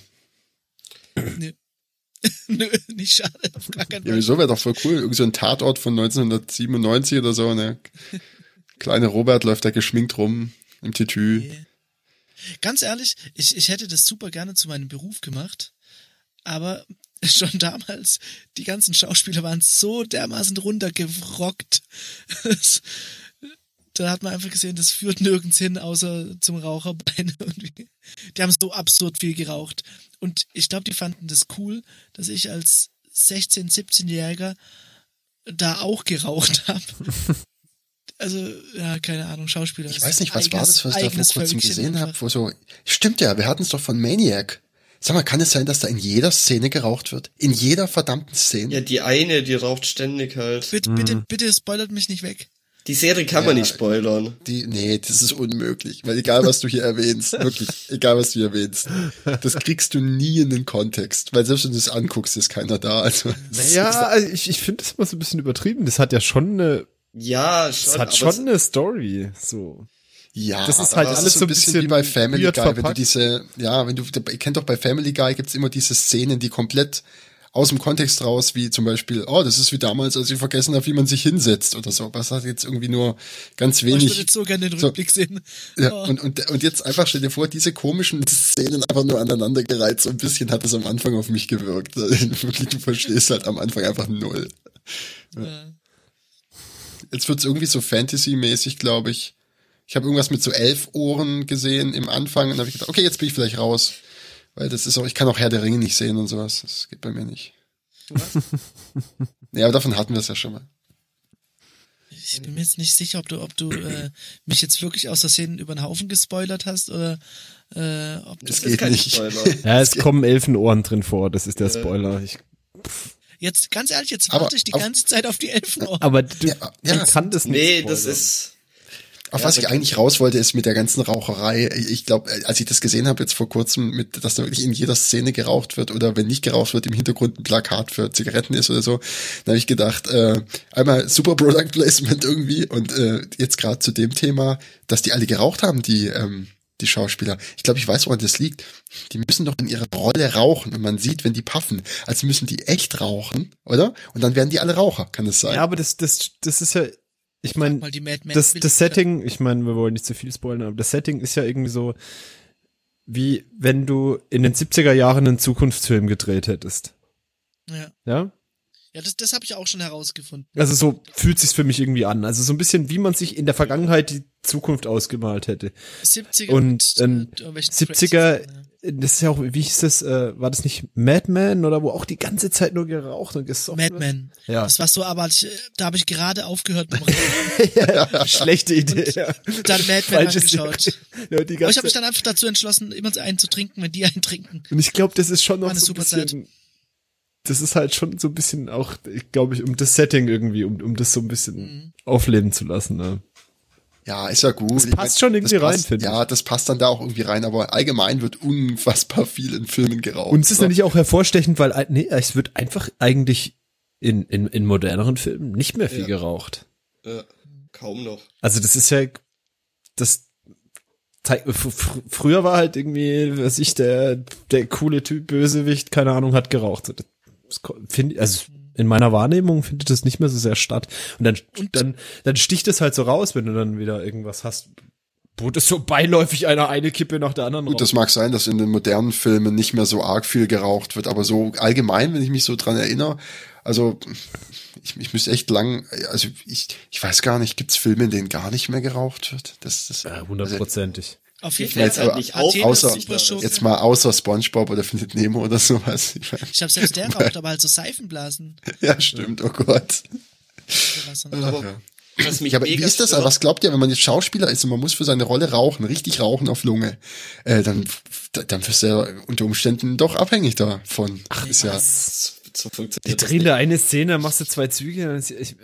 nö. nö, nicht schade, auf gar keinen Ja, Fall. wieso wäre doch voll cool. Irgend so ein Tatort von 1997 oder so, ne? Kleine Robert läuft da geschminkt rum im Tütü. Nee. Ganz ehrlich, ich, ich hätte das super gerne zu meinem Beruf gemacht, aber schon damals, die ganzen Schauspieler waren so dermaßen runtergerockt. Da hat man einfach gesehen, das führt nirgends hin, außer zum Raucherbein. Die haben so absurd viel geraucht. Und ich glaube, die fanden das cool, dass ich als 16-, 17-Jähriger da auch geraucht habe. Also, ja, keine Ahnung, Schauspieler. Ich weiß nicht, was war das, was ich da vor kurzem gesehen habe, wo so, stimmt ja, wir hatten es doch von Maniac. Sag mal, kann es sein, dass da in jeder Szene geraucht wird? In jeder verdammten Szene? Ja, die eine, die raucht ständig halt. Bitte, bitte, bitte spoilert mich nicht weg. Die Serie kann man Ja. nicht spoilern. Die, nee, das ist unmöglich, weil egal was du hier erwähnst, wirklich, egal was du hier erwähnst, das kriegst du nie in den Kontext, weil selbst wenn du es anguckst, ist keiner da. Also, Naja, also ich, ich finde das immer so ein bisschen übertrieben. Das hat ja schon eine, Ja, schon. das hat aber schon eine Story, so. ja, Das ist halt alles so ein bisschen wie bei Family Guy, wenn du verpackt. diese, ja, wenn du, ihr kennt doch bei Family Guy gibt's immer diese Szenen, die komplett aus dem Kontext raus, wie zum Beispiel, oh, das ist wie damals, als ich vergessen habe, wie man sich hinsetzt oder so. Was hat jetzt irgendwie nur ganz Oh, ich würde wenig jetzt so gerne den So. Rückblick sehen. Ja, Oh. und, und, und jetzt einfach stell dir vor, diese komischen Szenen einfach nur aneinandergereiht. So ein bisschen hat es am Anfang auf mich gewirkt. Wirklich, du verstehst halt am Anfang einfach null. Ja. Jetzt wird's irgendwie so Fantasy-mäßig, glaube ich. Ich habe irgendwas mit so elf Ohren gesehen im Anfang und habe ich gedacht, okay, jetzt bin ich vielleicht raus. Weil das ist auch, ich kann auch Herr der Ringe nicht sehen und sowas. Das geht bei mir nicht. ja, aber davon hatten wir es ja schon mal. Ich bin mir jetzt nicht sicher, ob du, ob du äh, mich jetzt wirklich aus Versehen über den Haufen gespoilert hast oder äh, ob du Das das ist geht kein nicht. Spoiler. Ja, es kommen Elfenohren drin vor, das ist der Spoiler. Ich, jetzt ganz ehrlich, jetzt Aber warte ich die auf- ganze Zeit auf die Elfenohren. aber du, Ja, ja. man kann das nicht Nee, das ist. Auf Ja, was ich eigentlich raus wollte, ist mit der ganzen Raucherei. Ich glaube, als ich das gesehen habe jetzt vor kurzem, mit, dass da wirklich in jeder Szene geraucht wird oder wenn nicht geraucht wird, im Hintergrund ein Plakat für Zigaretten ist oder so, dann habe ich gedacht, äh, einmal super Product Placement irgendwie und äh, jetzt gerade zu dem Thema, dass die alle geraucht haben, die ähm, die Schauspieler. Ich glaube, ich weiß, woran das liegt. Die müssen doch in ihrer Rolle rauchen und man sieht, wenn die puffen. Also müssen die echt rauchen, oder? Und dann werden die alle Raucher, kann das sein? Ja, aber das, das, das ist ja, ich meine, das, das Setting, ich meine, wir wollen nicht zu viel spoilern, aber das Setting ist ja irgendwie so, wie wenn du in den 70er Jahren einen Zukunftsfilm gedreht hättest. Ja, Ja? Ja das, das habe ich auch schon herausgefunden. Also so fühlt sich's für mich irgendwie an. Also so ein bisschen, wie man sich in der Vergangenheit die Zukunft ausgemalt hätte. 70er Und, ähm, mit irgendwelchen 70er, crazy Sachen, ja. das ist ja auch, wie hieß das, äh, war das nicht Mad Men oder wo auch die ganze Zeit nur geraucht und gesoffen Mad wird? Men. Ja. Das war so, aber ich, da habe ich gerade aufgehört mit Rauchen. Schlechte Idee. Ja. Dann Mad Men Falsches angeschaut. Ja, die Aber ganze ich habe mich dann einfach dazu entschlossen, immer einen zu trinken, wenn die einen trinken. Und ich glaube, das ist schon noch so ein bisschen, das ist halt schon so ein bisschen auch, glaube ich, um das Setting irgendwie, um, um das so ein bisschen Mhm. aufleben zu lassen. Ne? Ja, ist ja gut. Das Ich passt schon irgendwie das rein, passt, finde ich. Ja, das passt dann da auch irgendwie rein, aber allgemein wird unfassbar viel in Filmen geraucht. Und es ist So. natürlich auch hervorstechend, weil äh, nee, es wird einfach eigentlich in, in, in moderneren Filmen nicht mehr viel Ja. geraucht. Ja, kaum noch. Also das ist ja, das fr früher war halt irgendwie, was ich, der, der coole Typ, Bösewicht, keine Ahnung, hat geraucht. Finde also in meiner Wahrnehmung findet das nicht mehr so sehr statt. Und dann, Und- dann, dann sticht es halt so raus, wenn du dann wieder irgendwas hast, wo das so beiläufig einer eine Kippe nach der anderen Gut, das mag sein, dass in den modernen Filmen nicht mehr so arg viel geraucht wird, aber so allgemein, wenn ich mich so dran erinnere, also ich, ich müsste echt lang, also ich, ich weiß gar nicht, gibt's Filme, in denen gar nicht mehr geraucht wird? Das, das, Ja, hundertprozentig. Auf jeden Ich Fall. halt nicht auf, außer- jetzt mal außer SpongeBob oder Findet Nemo oder sowas. Ich mein, Ich glaube, selbst der raucht, aber halt so Seifenblasen. ja, stimmt, oh Gott. Aber Ja. was mich Ja, aber wie ist das? stört- Was glaubt ihr, wenn man jetzt Schauspieler ist und man muss für seine Rolle rauchen, richtig rauchen auf Lunge, äh, dann, dann wirst du ja unter Umständen doch abhängig davon. Ach, ist ja. So Die drehen da eine Szene, machst du zwei Züge, ich,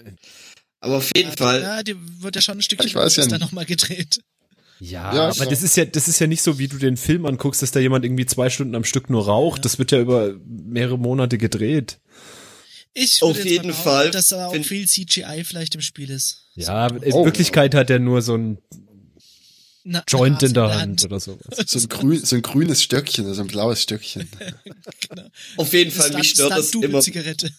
Aber auf jeden Fall, Ja, die wird ja schon ein Stückchen Ich weiß ja dann nochmal gedreht. Ja, Ja, aber genau. das ist ja, das ist ja nicht so, wie du den Film anguckst, dass da jemand irgendwie zwei Stunden am Stück nur raucht. Das wird ja über mehrere Monate gedreht. Ich Auf würde jetzt jeden behaupten, Fall dass da auch find- viel CGI vielleicht im Spiel ist. Ja, in Oh. Wirklichkeit hat er nur so ein Na, Joint na, in der so Hand oder sowas. So ein, grün, so ein grünes Stöckchen, also ein blaues Stöckchen. auf jeden Fall, mich stört das immer, Zigarette.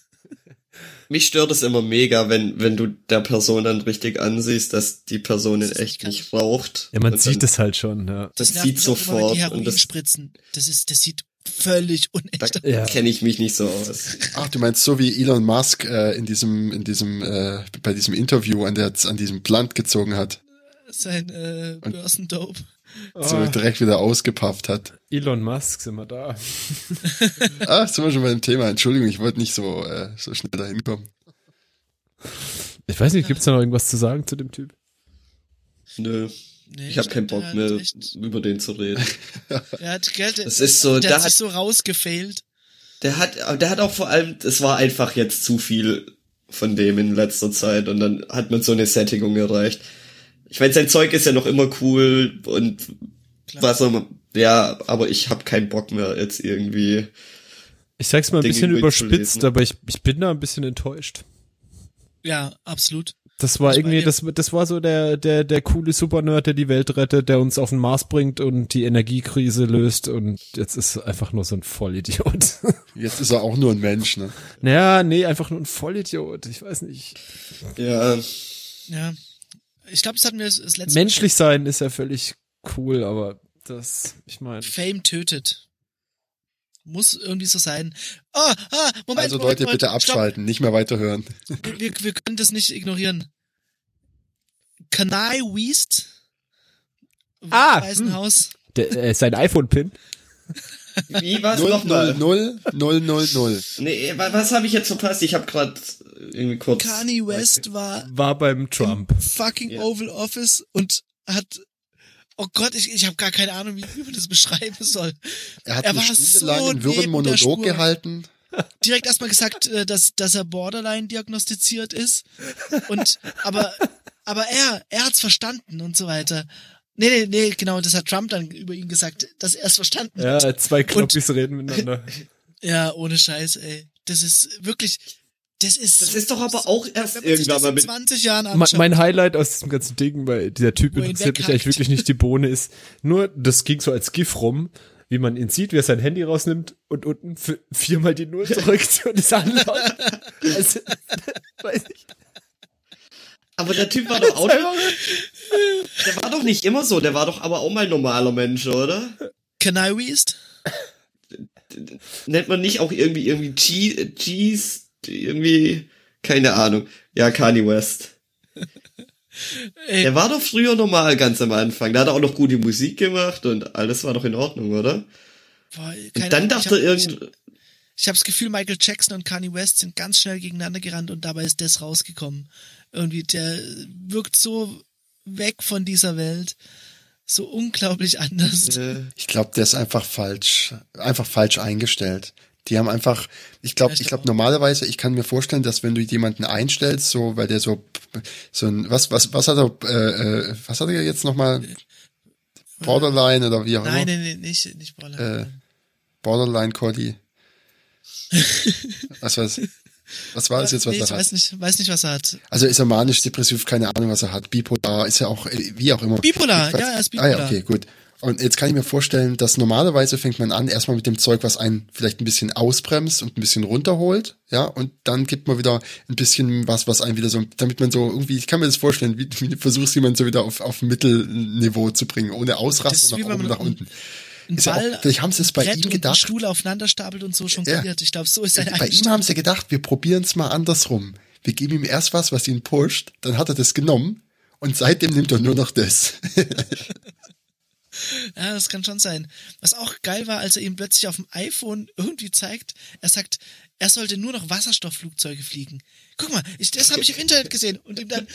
Mich stört es immer mega, wenn, wenn du der Person dann richtig ansiehst, dass die Person in Das echt nicht raucht. Ja, man sieht dann- es halt schon, ja. Das sieht sofort Die und das, Heroinspritzen. Das ist, das sieht völlig unecht aus. Ja. kenne ich mich nicht so aus. Ach, du meinst so wie Elon Musk äh, in diesem, in diesem, äh, bei diesem Interview an der, an diesem Plant gezogen hat, Sein äh, Börsendope. So Ah, direkt wieder ausgepafft hat. Elon Musk sind wir da. Ah, sind wir schon bei dem Thema. Entschuldigung, ich wollte nicht so, äh, so schnell dahin kommen. Ich weiß nicht, gibt's da noch irgendwas zu sagen zu dem Typ? Nö, Nee, ich habe keinen der Bock hat mehr, echt- über den zu reden. Er hat, gell, der, Das ist so, der da hat sich so rausgefailt. der hat, der hat auch vor allem, es war einfach jetzt zu viel von dem in letzter Zeit und dann hat man so eine Sättigung erreicht. Ich meine, sein Zeug ist ja noch immer cool und Klar. was auch immer. Ja, aber ich habe keinen Bock mehr jetzt irgendwie. Ich sag's mal ein Dinge bisschen überspitzt, aber ich, ich bin da ein bisschen enttäuscht. Ja, absolut. Das war Ich irgendwie, das, das war so der, der, der coole Supernerd, der die Welt rettet, der uns auf den Mars bringt und die Energiekrise löst und jetzt ist er einfach nur so ein Vollidiot. Jetzt ist er auch nur ein Mensch, ne? naja, nee, einfach nur ein Vollidiot. Ich weiß nicht. Ja, Ja. Ich glaube, das hatten wir das das letzte Menschlich sein ist ja völlig cool, aber das, ich meine. Fame tötet. Muss irgendwie so sein. Ah, ah, Moment, Also Moment, Leute, Moment, bitte stopp. abschalten, nicht mehr weiterhören. Wir, wir, wir können das nicht ignorieren. Kanai West. Ah, Waisenhaus. Der, äh, sein iPhone-Pin. wie war's 0, nochmal? 0, 0, 0, 0. Nee, wa- was habe ich jetzt verpasst? Ich habe gerade irgendwie kurz. Kanye West war War beim Trump. fucking Ja. Oval Office und hat Oh Gott, ich, ich habe gar keine Ahnung, wie, wie man das beschreiben soll. Er hat Er eine Stunde so lang einen wirren Monolog gehalten. Direkt erstmal gesagt, äh, dass, dass er Borderline diagnostiziert ist. Und aber, aber er, er hat's verstanden und so weiter. Nee, nee, nee, genau, das hat Trump dann über ihn gesagt, dass er es verstanden hat. Ja, zwei Knoppis reden miteinander. Ja, ohne Scheiß, ey. Das ist wirklich. Das ist, Das ist doch aber auch erst irgendwann mal mit 20 Jahren anschaut. Mein Highlight aus diesem ganzen Ding, weil dieser Typ er interessiert mich eigentlich wirklich nicht die Bohne, ist nur, das ging so als GIF rum, wie man ihn sieht, wie er sein Handy rausnimmt und unten viermal die Null drückt und es anlockt. Also, weiß ich. Aber der Typ war doch auch, der war doch nicht immer so, der war doch aber auch mal normaler Mensch, oder? Canary West? Nennt man nicht auch irgendwie, irgendwie G's, irgendwie, keine Ahnung. Ja, Kanye West. Ey, Der war doch früher normal ganz am Anfang. Da hat er auch noch gute Musik gemacht und alles war doch in Ordnung, oder? boah, Und dann Ahnung, dachte ich hab, irgend, Ich, ich habe das Gefühl, Michael Jackson und Kanye West sind ganz schnell gegeneinander gerannt und dabei ist das rausgekommen. Irgendwie, der wirkt so weg von dieser Welt. So unglaublich anders. äh, Ich glaube, der ist einfach falsch, einfach falsch eingestellt. Die haben einfach, ich glaube, ich ich glaub glaube normalerweise, ich kann mir vorstellen, dass wenn du jemanden einstellst, so, weil der so, so ein, was, was, was hat er, äh, äh, was hat er jetzt nochmal? Borderline oder wie auch Nein, immer? nein, nein, nicht, nicht Borderline. Äh, Borderline Cody. was weiß, was war das jetzt, was nee, er ich hat? weiß nicht, weiß nicht, was er hat. Also ist er manisch, depressiv, keine Ahnung, was er hat. Bipolar ist ja auch, äh, wie auch immer. Bipolar, ja, er ist Ah ja, bipolar. okay, gut. Und jetzt kann ich mir vorstellen, dass normalerweise fängt man an, erstmal mit dem Zeug, was einen vielleicht ein bisschen ausbremst und ein bisschen runterholt, ja, und dann gibt man wieder ein bisschen was, was einen wieder so, damit man so irgendwie, ich kann mir das vorstellen, wie, wie du versuchst, jemanden so wieder auf, auf Mittelniveau zu bringen, ohne Ausrasten nach oben, nach einen- unten. Ein Ist ja Ball, auch, vielleicht haben sie es bei Brett ihm und einen gedacht. Stuhl aufeinander stapelt und so jongliert. Ich glaube, so ist seine Bei ihm haben sie gedacht, wir probieren es mal andersrum. Wir geben ihm erst was, was ihn pusht, dann hat er das genommen und seitdem nimmt er nur noch das. Ja, das kann schon sein. Was auch geil war, als er ihm plötzlich auf dem iPhone irgendwie zeigt, er sagt, er sollte nur noch Wasserstoffflugzeuge fliegen. Guck mal, ich, das habe ich im Internet gesehen und ihm dann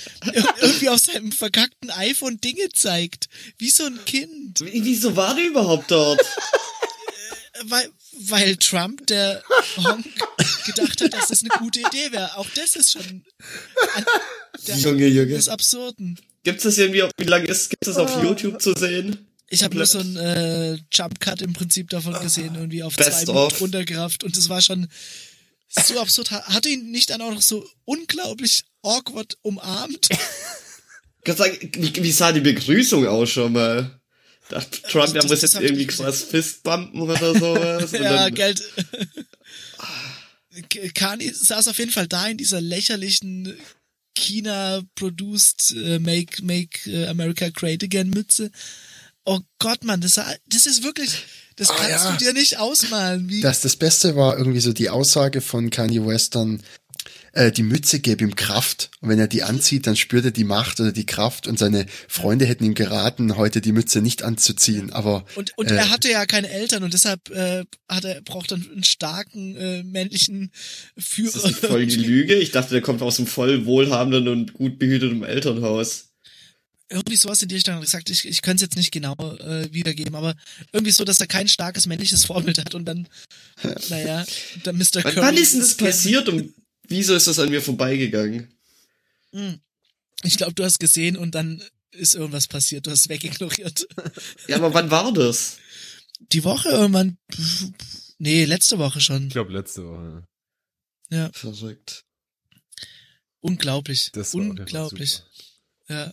irgendwie auf seinem verkackten iPhone Dinge zeigt. Wie so ein Kind. wieso war der überhaupt dort? Weil, weil Trump, der Honk, gedacht hat, dass das eine gute Idee wäre. Auch das ist schon der, Junge, Junge. des Absurden. Gibt's das irgendwie, auf, wie lange ist, gibt's das auf YouTube zu sehen? Ich habe nur so einen äh, Jump Cut im Prinzip davon gesehen, irgendwie auf Best zwei Minuten runtergerafft und es war schon so absurd. Ha- Hat ihn nicht dann auch noch so unglaublich awkward umarmt? Sei Dank, wie, wie sah die Begrüßung aus schon mal? Dachte Trump, der muss jetzt irgendwie was Fistbumpen oder sowas. ja, Geld. K- Kani saß auf jeden Fall da in dieser lächerlichen China-produced äh, Make, Make äh, America Great Again Mütze. Oh Gott, Mann, das, sah- das ist wirklich, das Ah, kannst ja. du dir nicht ausmalen. Wie, Das, das Beste war irgendwie so die Aussage von Kanye West dann, äh, die Mütze gäbe ihm Kraft. Und wenn er die anzieht, dann spürt er die Macht oder die Kraft. Und seine Freunde hätten ihm geraten, heute die Mütze nicht anzuziehen. Aber Und, und äh, er hatte ja keine Eltern und deshalb äh, hat er braucht dann einen starken äh, männlichen Führer. ist das voll die Lüge? Ich dachte, der kommt aus einem voll wohlhabenden und gut behüteten Elternhaus. Irgendwie sowas in die Richtung gesagt. Ich, ich könnte es jetzt nicht genau äh, wiedergeben, aber irgendwie so, dass er kein starkes männliches Vorbild hat und dann, naja, dann Mr. Wann, Curry. wann ist denn das passiert und wieso ist das an mir vorbeigegangen? Hm. Ich glaube, du hast gesehen und dann ist irgendwas passiert. Du hast wegignoriert. Ja, aber wann war das? Die Woche irgendwann. Nee, letzte Woche schon. Ich glaube, letzte Woche. Ja, Verrückt. unglaublich. Das war unglaublich. Ja.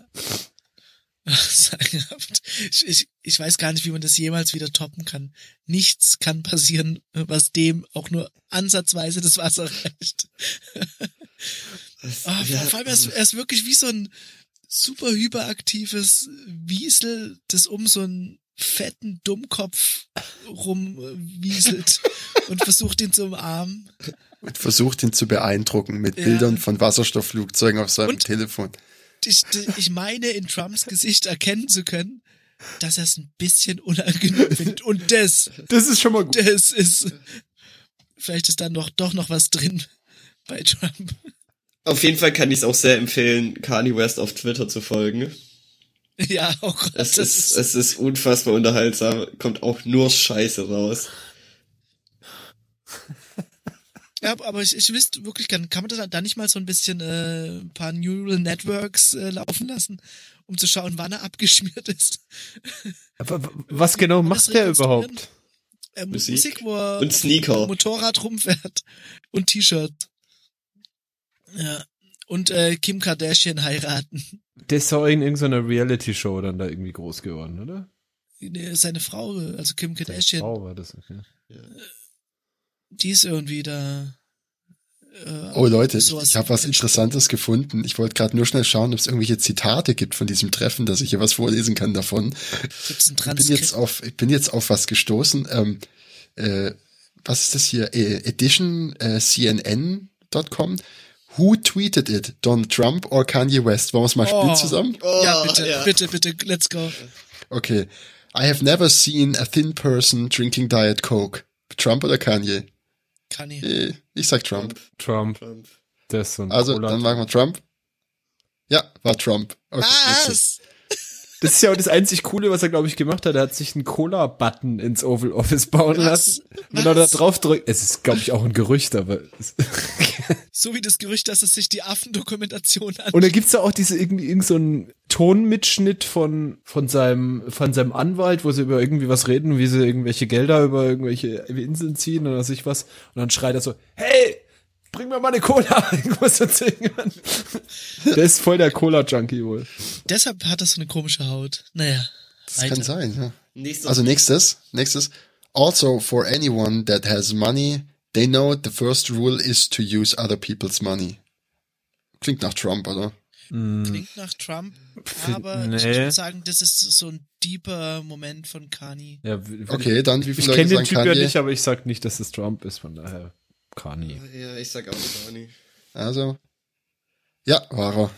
Sagenhaft. Ich, ich, ich weiß gar nicht, wie man das jemals wieder toppen kann. Nichts kann passieren, was dem auch nur ansatzweise das Wasser reicht. Das, Ah, ja, vor allem, er ist, er ist wirklich wie so ein super hyperaktives Wiesel, das um so einen fetten Dummkopf rumwieselt und versucht ihn zu umarmen. und versucht ihn zu beeindrucken mit Ja. Bildern von Wasserstoffflugzeugen auf seinem Und- Telefon. Ich, ich meine, in Trumps Gesicht erkennen zu können, dass er es ein bisschen unangenehm findet. Und das, Das ist schon mal gut. das ist, vielleicht ist da noch, doch noch was drin bei Trump. Auf jeden Fall kann ich es auch sehr empfehlen, Kanye West auf Twitter zu folgen. Ja, oh Gott, Es das ist, ist, es ist unfassbar unterhaltsam, kommt auch nur Scheiße raus. Ja, aber ich, ich wüsste wirklich gern, kann man da, da nicht mal so ein bisschen äh, ein paar Neural Networks äh, laufen lassen, um zu schauen, wann er abgeschmiert ist? Aber was genau macht das der überhaupt? Äh, Musik Musik, wo er Und Sneaker. Motorrad rumfährt und T-Shirt. Ja. Und äh, Kim Kardashian heiraten. Der ist auch in irgendeiner Reality-Show dann da irgendwie groß geworden, oder? Nee, Seine Frau, also Kim Kardashian, Frau war das, okay. Die ist irgendwie da. Äh, Oh Leute, ich habe was in- Interessantes gefunden. Ich wollte gerade nur schnell schauen, ob es irgendwelche Zitate gibt von diesem Treffen, dass ich hier was vorlesen kann davon. Gibt's ein Ich bin jetzt auf, ich bin jetzt auf was gestoßen. Ähm, äh, was ist das hier? Äh, Edition äh, CNN.com. Who tweeted it? Donald Trump or Kanye West? Wollen wir es mal spielen Oh. zusammen? ja, Oh, bitte, ja. bitte, bitte, let's go. Okay. I have never seen a thin person drinking Diet Coke. Trump oder Kanye? Kanye. Äh, ich sag Trump. Trump, Trump. ein Also, Cola- dann machen wir Trump. Ja, war Trump. Okay. Was? Das ist ja auch das einzig Coole, was er, glaube ich, gemacht hat. Er hat sich einen Cola-Button ins Oval Office bauen Was? lassen. Wenn er da Was? drauf drückt, es ist, glaube ich, auch ein Gerücht, aber. So wie das Gerücht, dass es sich die Affendokumentation an. Und da gibt's ja auch diese irgendwie irgend so einen Tonmitschnitt von von seinem von seinem Anwalt, wo sie über irgendwie was reden, wie sie irgendwelche Gelder über irgendwelche Inseln ziehen oder sich was. Und dann schreit er so: Hey, bring mir mal eine Cola. Ich muss das irgendwann. Der ist voll der Cola-Junkie wohl. Deshalb hat er so eine komische Haut. Naja. Das weiter. kann sein, ja. Nächster Also nächstes, nächstes. Also for anyone that has money, they know the first rule is to use other people's money. Klingt nach Trump, oder? Klingt nach Trump, aber nee. ich würde sagen, das ist so ein deeper Moment von Kanye. Ja, Okay, dann wie viele ich kenne den Typ ja Kanye? nicht, aber ich sag nicht, dass es Trump ist, von daher Kanye. Ja, ich sag auch Kanye. Also, ja, war er.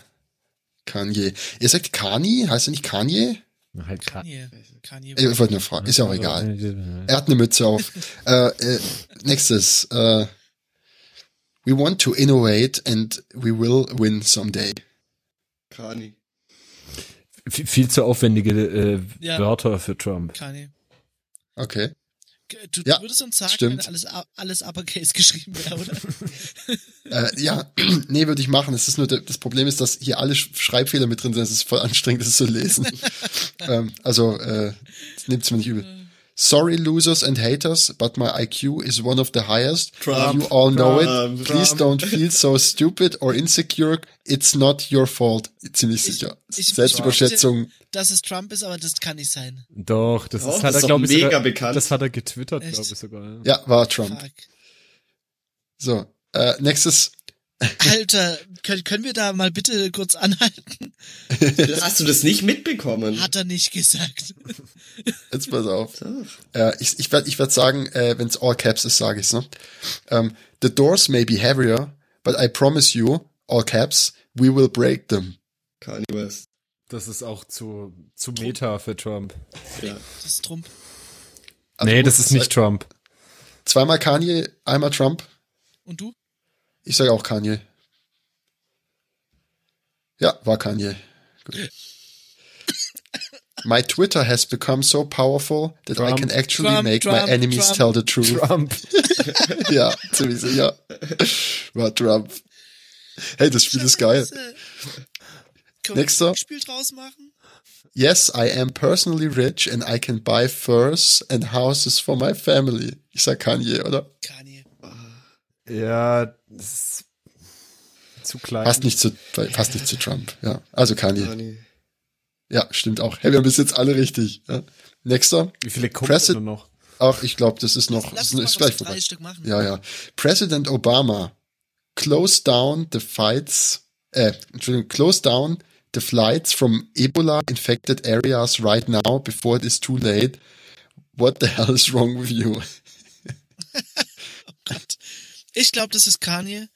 Kanye. Ihr sagt Kanye? Heißt er nicht Kanye? Halt Kanye. Kanye. Ich wollte nur fragen, ist ja auch egal. Er hat eine Mütze auf. äh, äh, nächstes. Äh, we want to innovate and we will win someday. Kanye. V- Viel zu aufwendige äh, Ja. Wörter für Trump. Kanye. Okay. Du, Ja, würdest uns sagen, stimmt. wenn alles, alles Uppercase geschrieben wäre, oder? Äh, ja, nee, würde ich machen. Es ist nur, das Problem ist, dass hier alle Sch- Schreibfehler mit drin sind. Es ist voll anstrengend, das zu lesen. ähm, also, äh, nimmt's mir nicht übel. Sorry, losers and haters, but my IQ is one of the highest. Trump. you all know Trump. it. Please don't feel so stupid or insecure. It's not your fault. Ziemlich Ich- sicher. ich- Selbstüberschätzung. Dass es Trump ist, aber das kann nicht sein. Doch, das Doch, ist, hat ist er, doch glaube ich, mega sogar, bekannt. das hat er getwittert, glaube ich sogar. Ja, war Trump. Fuck. So, äh, nächstes. Alter, können, können wir da mal bitte kurz anhalten? Hast du das nicht mitbekommen? Hat er nicht gesagt. Jetzt pass auf. Äh, ich ich werde ich werd sagen, äh, wenn es all caps ist, sage ich's. Ne? Ähm, the doors may be heavier, but I promise you, all caps, we will break them. Kanye West. Das ist auch zu, zu Meta für Trump. Ja. Das ist Trump. Also nee, gut, das ist nicht Trump. Zweimal Kanye, einmal Trump. Und du? Ich sage auch Kanye. Ja, war Kanye. Gut. My Twitter has become so powerful that I Trump. can actually Trump, make Trump, my enemies tell the truth. Trump. ja, ziemlich sicher. War Trump. Hey, das Spiel ist geil. Können Nächster. ein Spiel draus machen? Yes, I am personally rich and I can buy furs and houses for my family. Ich sag Kanye, oder? Kanye. Ja, das ist zu klein. Passt nicht zu, passt nicht zu Trump. Ja, also Kanye. Kanye. Ja, stimmt auch. Hey, wir haben bis jetzt alle richtig. Ja. Nächster. Wie viele kommen denn noch? Ach, ich glaube, das ist noch, Lass ist, ist gleich vorbei. Stück machen. Ja, ja. President Obama closed down the fights, äh, Entschuldigung, closed down the flights from Ebola infected areas right now before it is too late. What the hell is wrong with you? Ich glaube, das ist Kanye.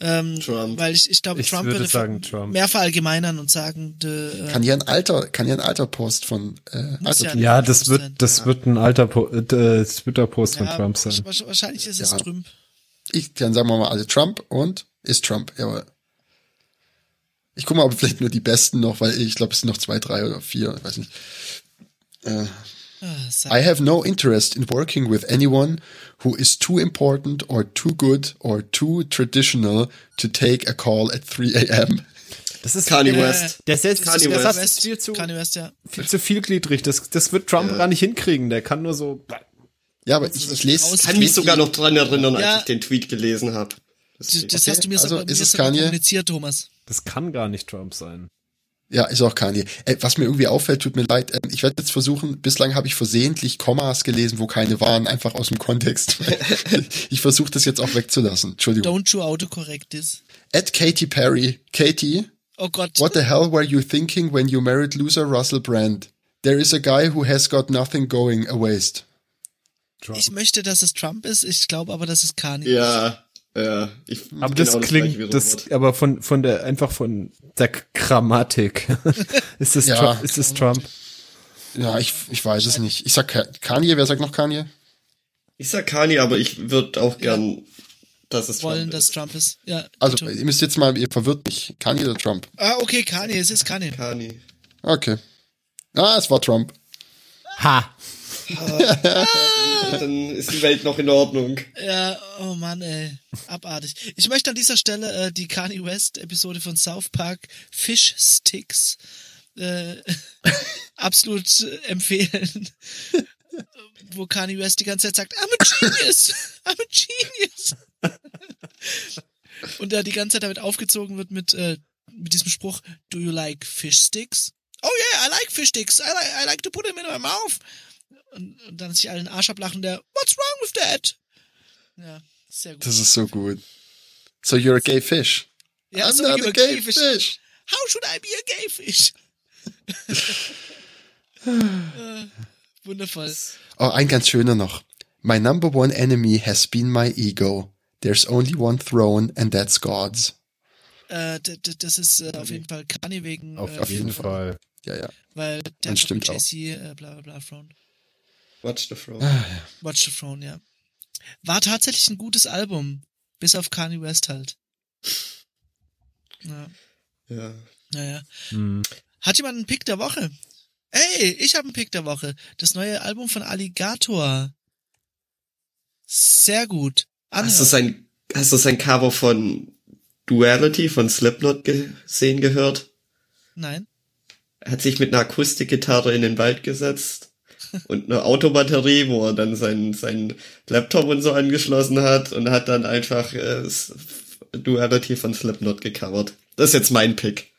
Ähm, Trump. Weil ich, ich glaube, Ich Trump würde würde sagen Trump. mehr verallgemeinern und sagen, de, äh, Kann hier ein alter, kann hier ein alter Post von, äh, alter ja Ja, das wird, sein. das wird ein alter po äh, Twitter-Post von ja, Trump sein. wahrsch- Wahrscheinlich ist es Ja. Trump. Ich, dann sagen wir mal alle Trump und ist Trump, jawohl. Ich gucke mal, ob vielleicht nur die besten noch, weil ich glaube, es sind noch zwei, drei oder vier, ich weiß nicht. Äh, I have no interest in working with anyone who is too important or too good or too traditional to take a call at 3 a.m. Das ist Kanye West. Der, setzt, Kanye West. Satz ist viel zu, Kanye West, ja. viel zu vielgliedrig. Das, das wird Trump gar nicht hinkriegen. Der kann nur so. Ja, aber ich, ich lese. Kann mich sogar noch dran erinnern, als Ja. ich den Tweet gelesen habe. Das, das Okay, hast du mir also sogar, ist mir es Kanye? kommuniziert, Thomas. Das kann gar nicht Trump sein. Ja, ist auch Kanye. Äh, was mir irgendwie auffällt, tut mir leid, ähm, ich werde jetzt versuchen, bislang habe ich versehentlich Kommas gelesen, wo keine waren, einfach aus dem Kontext. ich versuche das jetzt auch wegzulassen. Entschuldigung. Don't you autocorrect this. At Katy Perry. Katy, Oh Gott. what the hell were you thinking when you married loser Russell Brand? There is a guy who has got nothing going, a waste. Trump. Ich möchte, dass es Trump ist. Ich glaube aber, dass es Kanye. Ja, ja. Ich, aber genau das gleiche klingt, das, Wiederwort. aber von, von der, einfach von der Grammatik. ist das Ja. Trump? Ist das Trump? Ja, ich, ich weiß es nicht. Ich sag Ka- Kanye, wer sagt noch Kanye? Ich sag Kanye, aber ich würde auch gern, dass es wollen, Trump dass ist. Trump ist. Ja. Also, ihr müsst jetzt mal, ihr verwirrt mich. Kanye oder Trump? ah, okay, Kanye. Es ist Kanye. Kanye. Okay. Ah, es war Trump. Ha! Dann ist die Welt noch in Ordnung. Ja, oh Mann, ey. Abartig. Ich möchte an dieser Stelle äh, die Kanye West Episode von South Park Fish Sticks äh, absolut äh, empfehlen. Wo Kanye West die ganze Zeit sagt, I'm a genius! I'm a genius! Und er die ganze Zeit damit aufgezogen wird mit, äh, mit diesem Spruch, Do you like fish sticks? Oh yeah, I like fish sticks. I like, I like to put them in my mouth. Und, und dann sich allen Arsch ablachen, der, What's wrong with that? Ja, sehr gut. Das ist so gut. So you're a gay fish. ja, I'm so not you're a gay fish. How should I be a gay fish? äh, wundervoll. Oh, ein ganz schöner noch. My number one enemy has been my ego. There's only one throne and that's God's. Äh, das ist äh, auf jeden Fall Kanye wegen, Auf, äh, auf jeden Fall. Ja, ja. weil der hat stimmt auch. Äh, bla bla bla, Throne. Watch the Throne. Ah, Watch the Throne, ja. War tatsächlich ein gutes Album. Bis auf Kanye West halt. Ja, Ja. naja. Hm. Hat jemand einen Pick der Woche? Ey, ich habe einen Pick der Woche. Das neue Album von Alligator. Sehr gut. Anhören. Hast du sein, hast du sein Cover von Duality von Slipknot gesehen gehört? Nein? Er hat sich mit einer Akustikgitarre in den Wald gesetzt und eine Autobatterie, wo er dann seinen sein Laptop und so angeschlossen hat und hat dann einfach äh, Duality von Slipknot gecovert. Das ist jetzt mein Pick.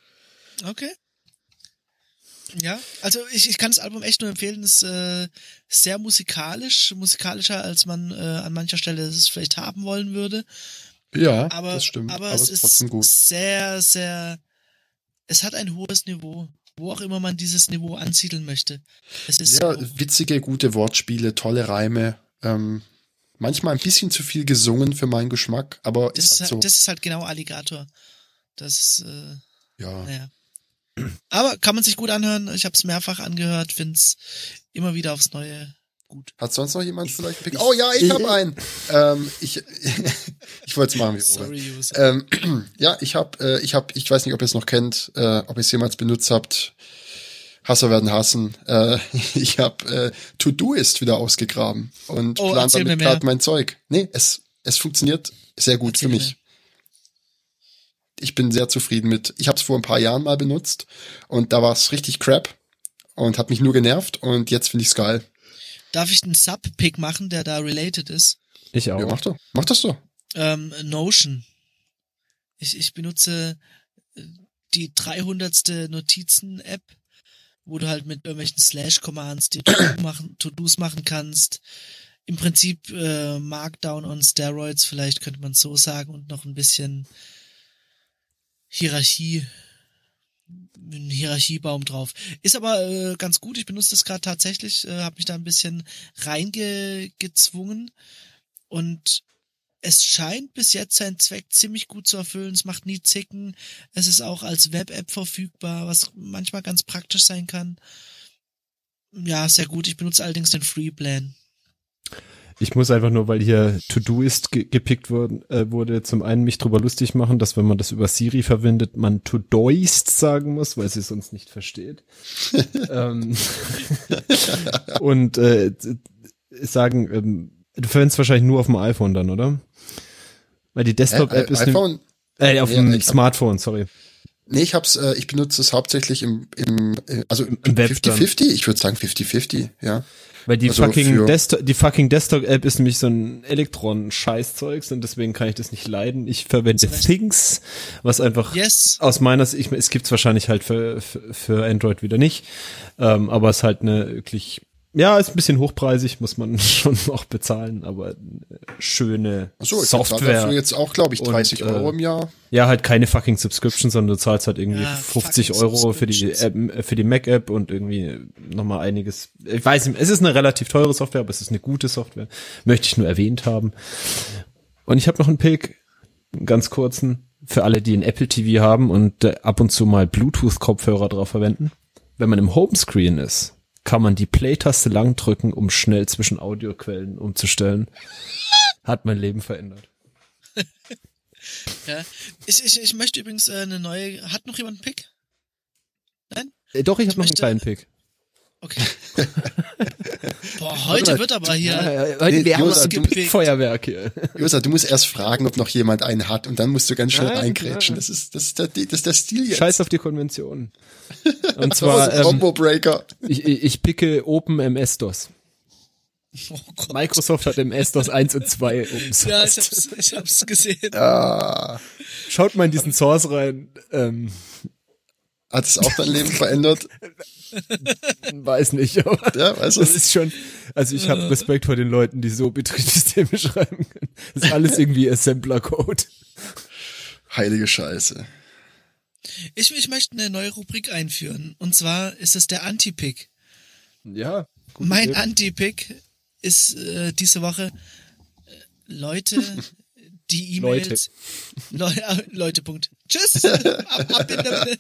Okay. Ja, also ich, ich kann das Album echt nur empfehlen. Es ist äh, sehr musikalisch, musikalischer als man äh, an mancher Stelle es vielleicht haben wollen würde. Ja, Aber, das stimmt. aber, Aber, es es ist ist trotzdem gut. sehr, sehr. Es hat ein hohes Niveau, wo auch immer man dieses Niveau ansiedeln möchte. Es ist Sehr so, witzige, gute Wortspiele, tolle Reime. Ähm, manchmal ein bisschen zu viel gesungen für meinen Geschmack, aber das, ist halt halt- so. das ist halt genau Alligator. Das ist, äh, ja. naja. Aber kann man sich gut anhören. Ich habe es mehrfach angehört, find's immer wieder aufs Neue gut. Hat sonst noch jemand vielleicht einen Pick? Oh ja, ich habe einen. Ähm, ich ich wollte es machen wie. Sorry. Ähm, ja, ich habe, äh, ich habe, ich weiß nicht, ob ihr es noch kennt, äh, ob ihr es jemals benutzt habt. Hasser werden hassen. Äh, ich habe äh, To-Do-Ist wieder ausgegraben und Oh, plan damit mir gerade mein Zeug. Nee, es, es funktioniert sehr gut Erzähl für mir mich. Ich bin sehr zufrieden mit. Ich habe es vor ein paar Jahren mal benutzt und da war es richtig crap und hat mich nur genervt und jetzt finde ich es geil. Darf ich einen Sub-Pick machen, der da related ist? Ich auch. Ja, mach doch. Mach das doch. Ähm, Notion. Ich, ich benutze äh, die 300. Notizen-App, wo du halt mit irgendwelchen Slash-Commands die To-Do machen, To-Dos machen kannst. Im Prinzip äh, Markdown on Steroids, vielleicht könnte man so sagen, und noch ein bisschen Hierarchie, ein Hierarchiebaum drauf. Ist aber äh, ganz gut. Ich benutze das gerade tatsächlich, äh, habe mich da ein bisschen reingezwungen und es scheint bis jetzt seinen Zweck ziemlich gut zu erfüllen. Es macht nie Zicken. Es ist auch als Web-App verfügbar, was manchmal ganz praktisch sein kann. Ja, sehr gut. Ich benutze allerdings den Free-Plan. Ich muss einfach nur, weil hier To-Do ist ge gepickt worden, äh, wurde, zum einen mich drüber lustig machen, dass wenn man das über Siri verwendet, man To-Doist sagen muss, weil sie es sonst nicht versteht. ähm, und äh, sagen, ähm, du verwendest wahrscheinlich nur auf dem iPhone dann, oder? Weil die Desktop-App Äh, ist iPhone, äh, auf Ja, dem Smartphone, sorry. Nee, ich hab's, äh, ich benutze es hauptsächlich im, im äh, also Im Web dann. 50-50, ich würde sagen 50-50, ja. Weil die Also fucking Desktop, die fucking Desktop-App ist nämlich so ein Elektron-Scheißzeugs und deswegen kann ich das nicht leiden. Ich verwende. Things, was einfach Yes. aus meiner Sicht, ich, es gibt's wahrscheinlich halt für, für, für Android wieder nicht, ähm, aber es ist halt eine wirklich, ja, ist ein bisschen hochpreisig, muss man schon noch bezahlen, aber äh, schöne Achso, ich bezahle Software. dafür jetzt auch, glaube ich, Und, 30 Euro äh, im Jahr. Ja, halt keine fucking Subscription, sondern du zahlst halt irgendwie Ja, 50 fucking Euro für die App, äh, für die Mac-App und irgendwie nochmal einiges. Ich weiß nicht, es ist eine relativ teure Software, aber es ist eine gute Software. Möchte ich nur erwähnt haben. Und ich habe noch einen Pick, einen ganz kurzen, für alle, die ein Apple TV haben und ab und zu mal Bluetooth-Kopfhörer drauf verwenden. Wenn man im Homescreen ist, kann man die Play-Taste lang drücken, um schnell zwischen Audioquellen umzustellen. Hat mein Leben verändert. Ja. Ich, ich, ich möchte übrigens äh, eine neue. Hat noch jemand einen Pick? Nein? Äh, doch, ich habe noch einen möchte- kleinen Pick. Okay. Boah, heute wird aber hier. Heute, Nee, wir haben Josa, so du- Feuerwerk hier. Josa, du musst erst fragen, ob noch jemand einen hat und dann musst du ganz schnell Nein, reingrätschen. Das ist, das ist der, das ist der Stil jetzt. Scheiß auf die Konvention. Und zwar, ein ähm, Combo Breaker. ich, ich picke Open MS-DOS. Oh. Microsoft hat MS-DOS 1 und 2 Open Source. Ja, ich hab's, ich hab's gesehen. Ah, Schaut mal in diesen Source rein. Ähm, hat es auch dein Leben verändert? weiß nicht, aber Ja, weiß das ich ist schon, also ich habe Respekt vor den Leuten, die so Betriebssysteme schreiben können. Das ist alles irgendwie Assembler-Code. Heilige Scheiße. Ich, ich möchte eine neue Rubrik einführen. Und zwar ist es der Anti-Pick. Ja. gut. Mein Anti-Pick ist äh, diese Woche äh, Leute, die E-Mails. Leute. Le Leute, Punkt. Tschüss. ab, ab in der,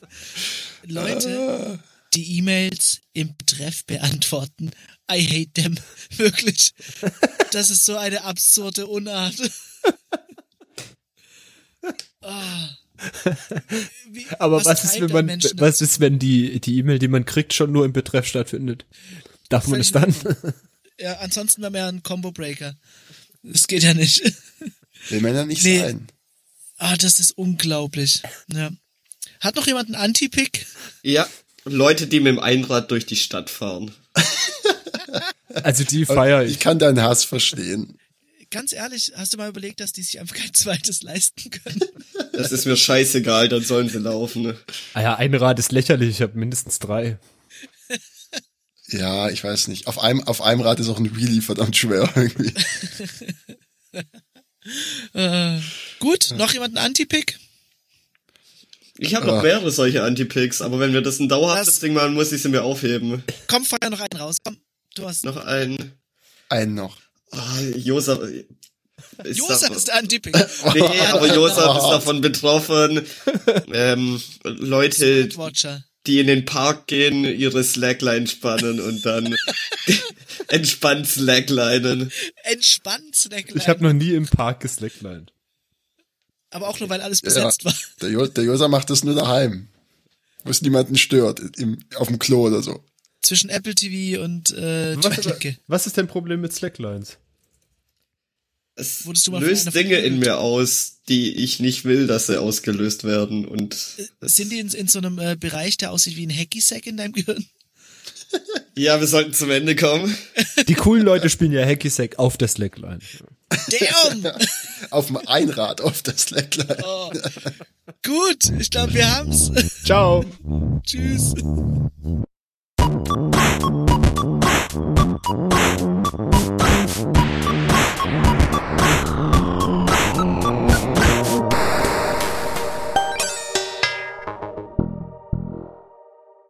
Leute, die E-Mails im Betreff beantworten. I hate them. Wirklich. Das ist so eine absurde Unart. Ah. Wie- Aber was, ist, treibt wenn ein man, Menschen was ist, wenn die, die E-Mail, die man kriegt, schon nur im Betreff stattfindet? Darf man es dann? Ja, ansonsten wäre mir ein Combo Breaker. Das geht ja nicht. Will man ja nicht Nee. sein. Ah, das ist unglaublich. Ja. Hat noch jemand einen Anti-Pick? Ja, Leute, die mit dem Einrad durch die Stadt fahren. Also die feiere Ich ich. kann deinen Hass verstehen. Ganz ehrlich, hast du mal überlegt, dass die sich einfach kein zweites leisten können? Das ist mir scheißegal, dann sollen sie laufen. Ah ja, ein Rad ist lächerlich, ich habe mindestens drei. Ja, ich weiß nicht. Auf einem, auf einem Rad ist auch ein Wheelie verdammt schwer irgendwie. äh, gut, noch jemand einen Anti-Pick? Ich habe noch Ah. mehrere solche Anti-Picks, aber wenn wir das ein dauerhaftes Ding machen, muss ich sie mir aufheben. Komm, feuer noch einen raus. Komm, du hast Noch ein... Einen noch. Ah, Josa... Ist Josa davon- ist der Anti-Pick. Nee, aber Josa ist davon betroffen. Ähm, Leute, Watcher. die in den Park gehen, ihre Slackline spannen und dann entspannt Slacklinen. Entspannt, Slackline. Ich habe noch nie im Park geslacklined. Aber auch nur, weil alles besetzt war. Der, jo der Josa macht das nur daheim. Wo es niemanden stört. Im, auf dem Klo oder so. Zwischen Apple TV und äh, Was, Klicke. was ist dein Problem mit Slacklines? Es löst Dinge in mir aus, die ich nicht will, dass sie ausgelöst werden und Sind die in, in so einem äh, Bereich, der aussieht wie ein Hacky-Sack in deinem Gehirn? ja, wir sollten zum Ende kommen. Die coolen Leute spielen ja Hacky Sack auf der Slackline. Damn! auf dem Einrad auf das Slackline. Oh. Gut, ich glaube, wir haben's. Ciao. Tschüss.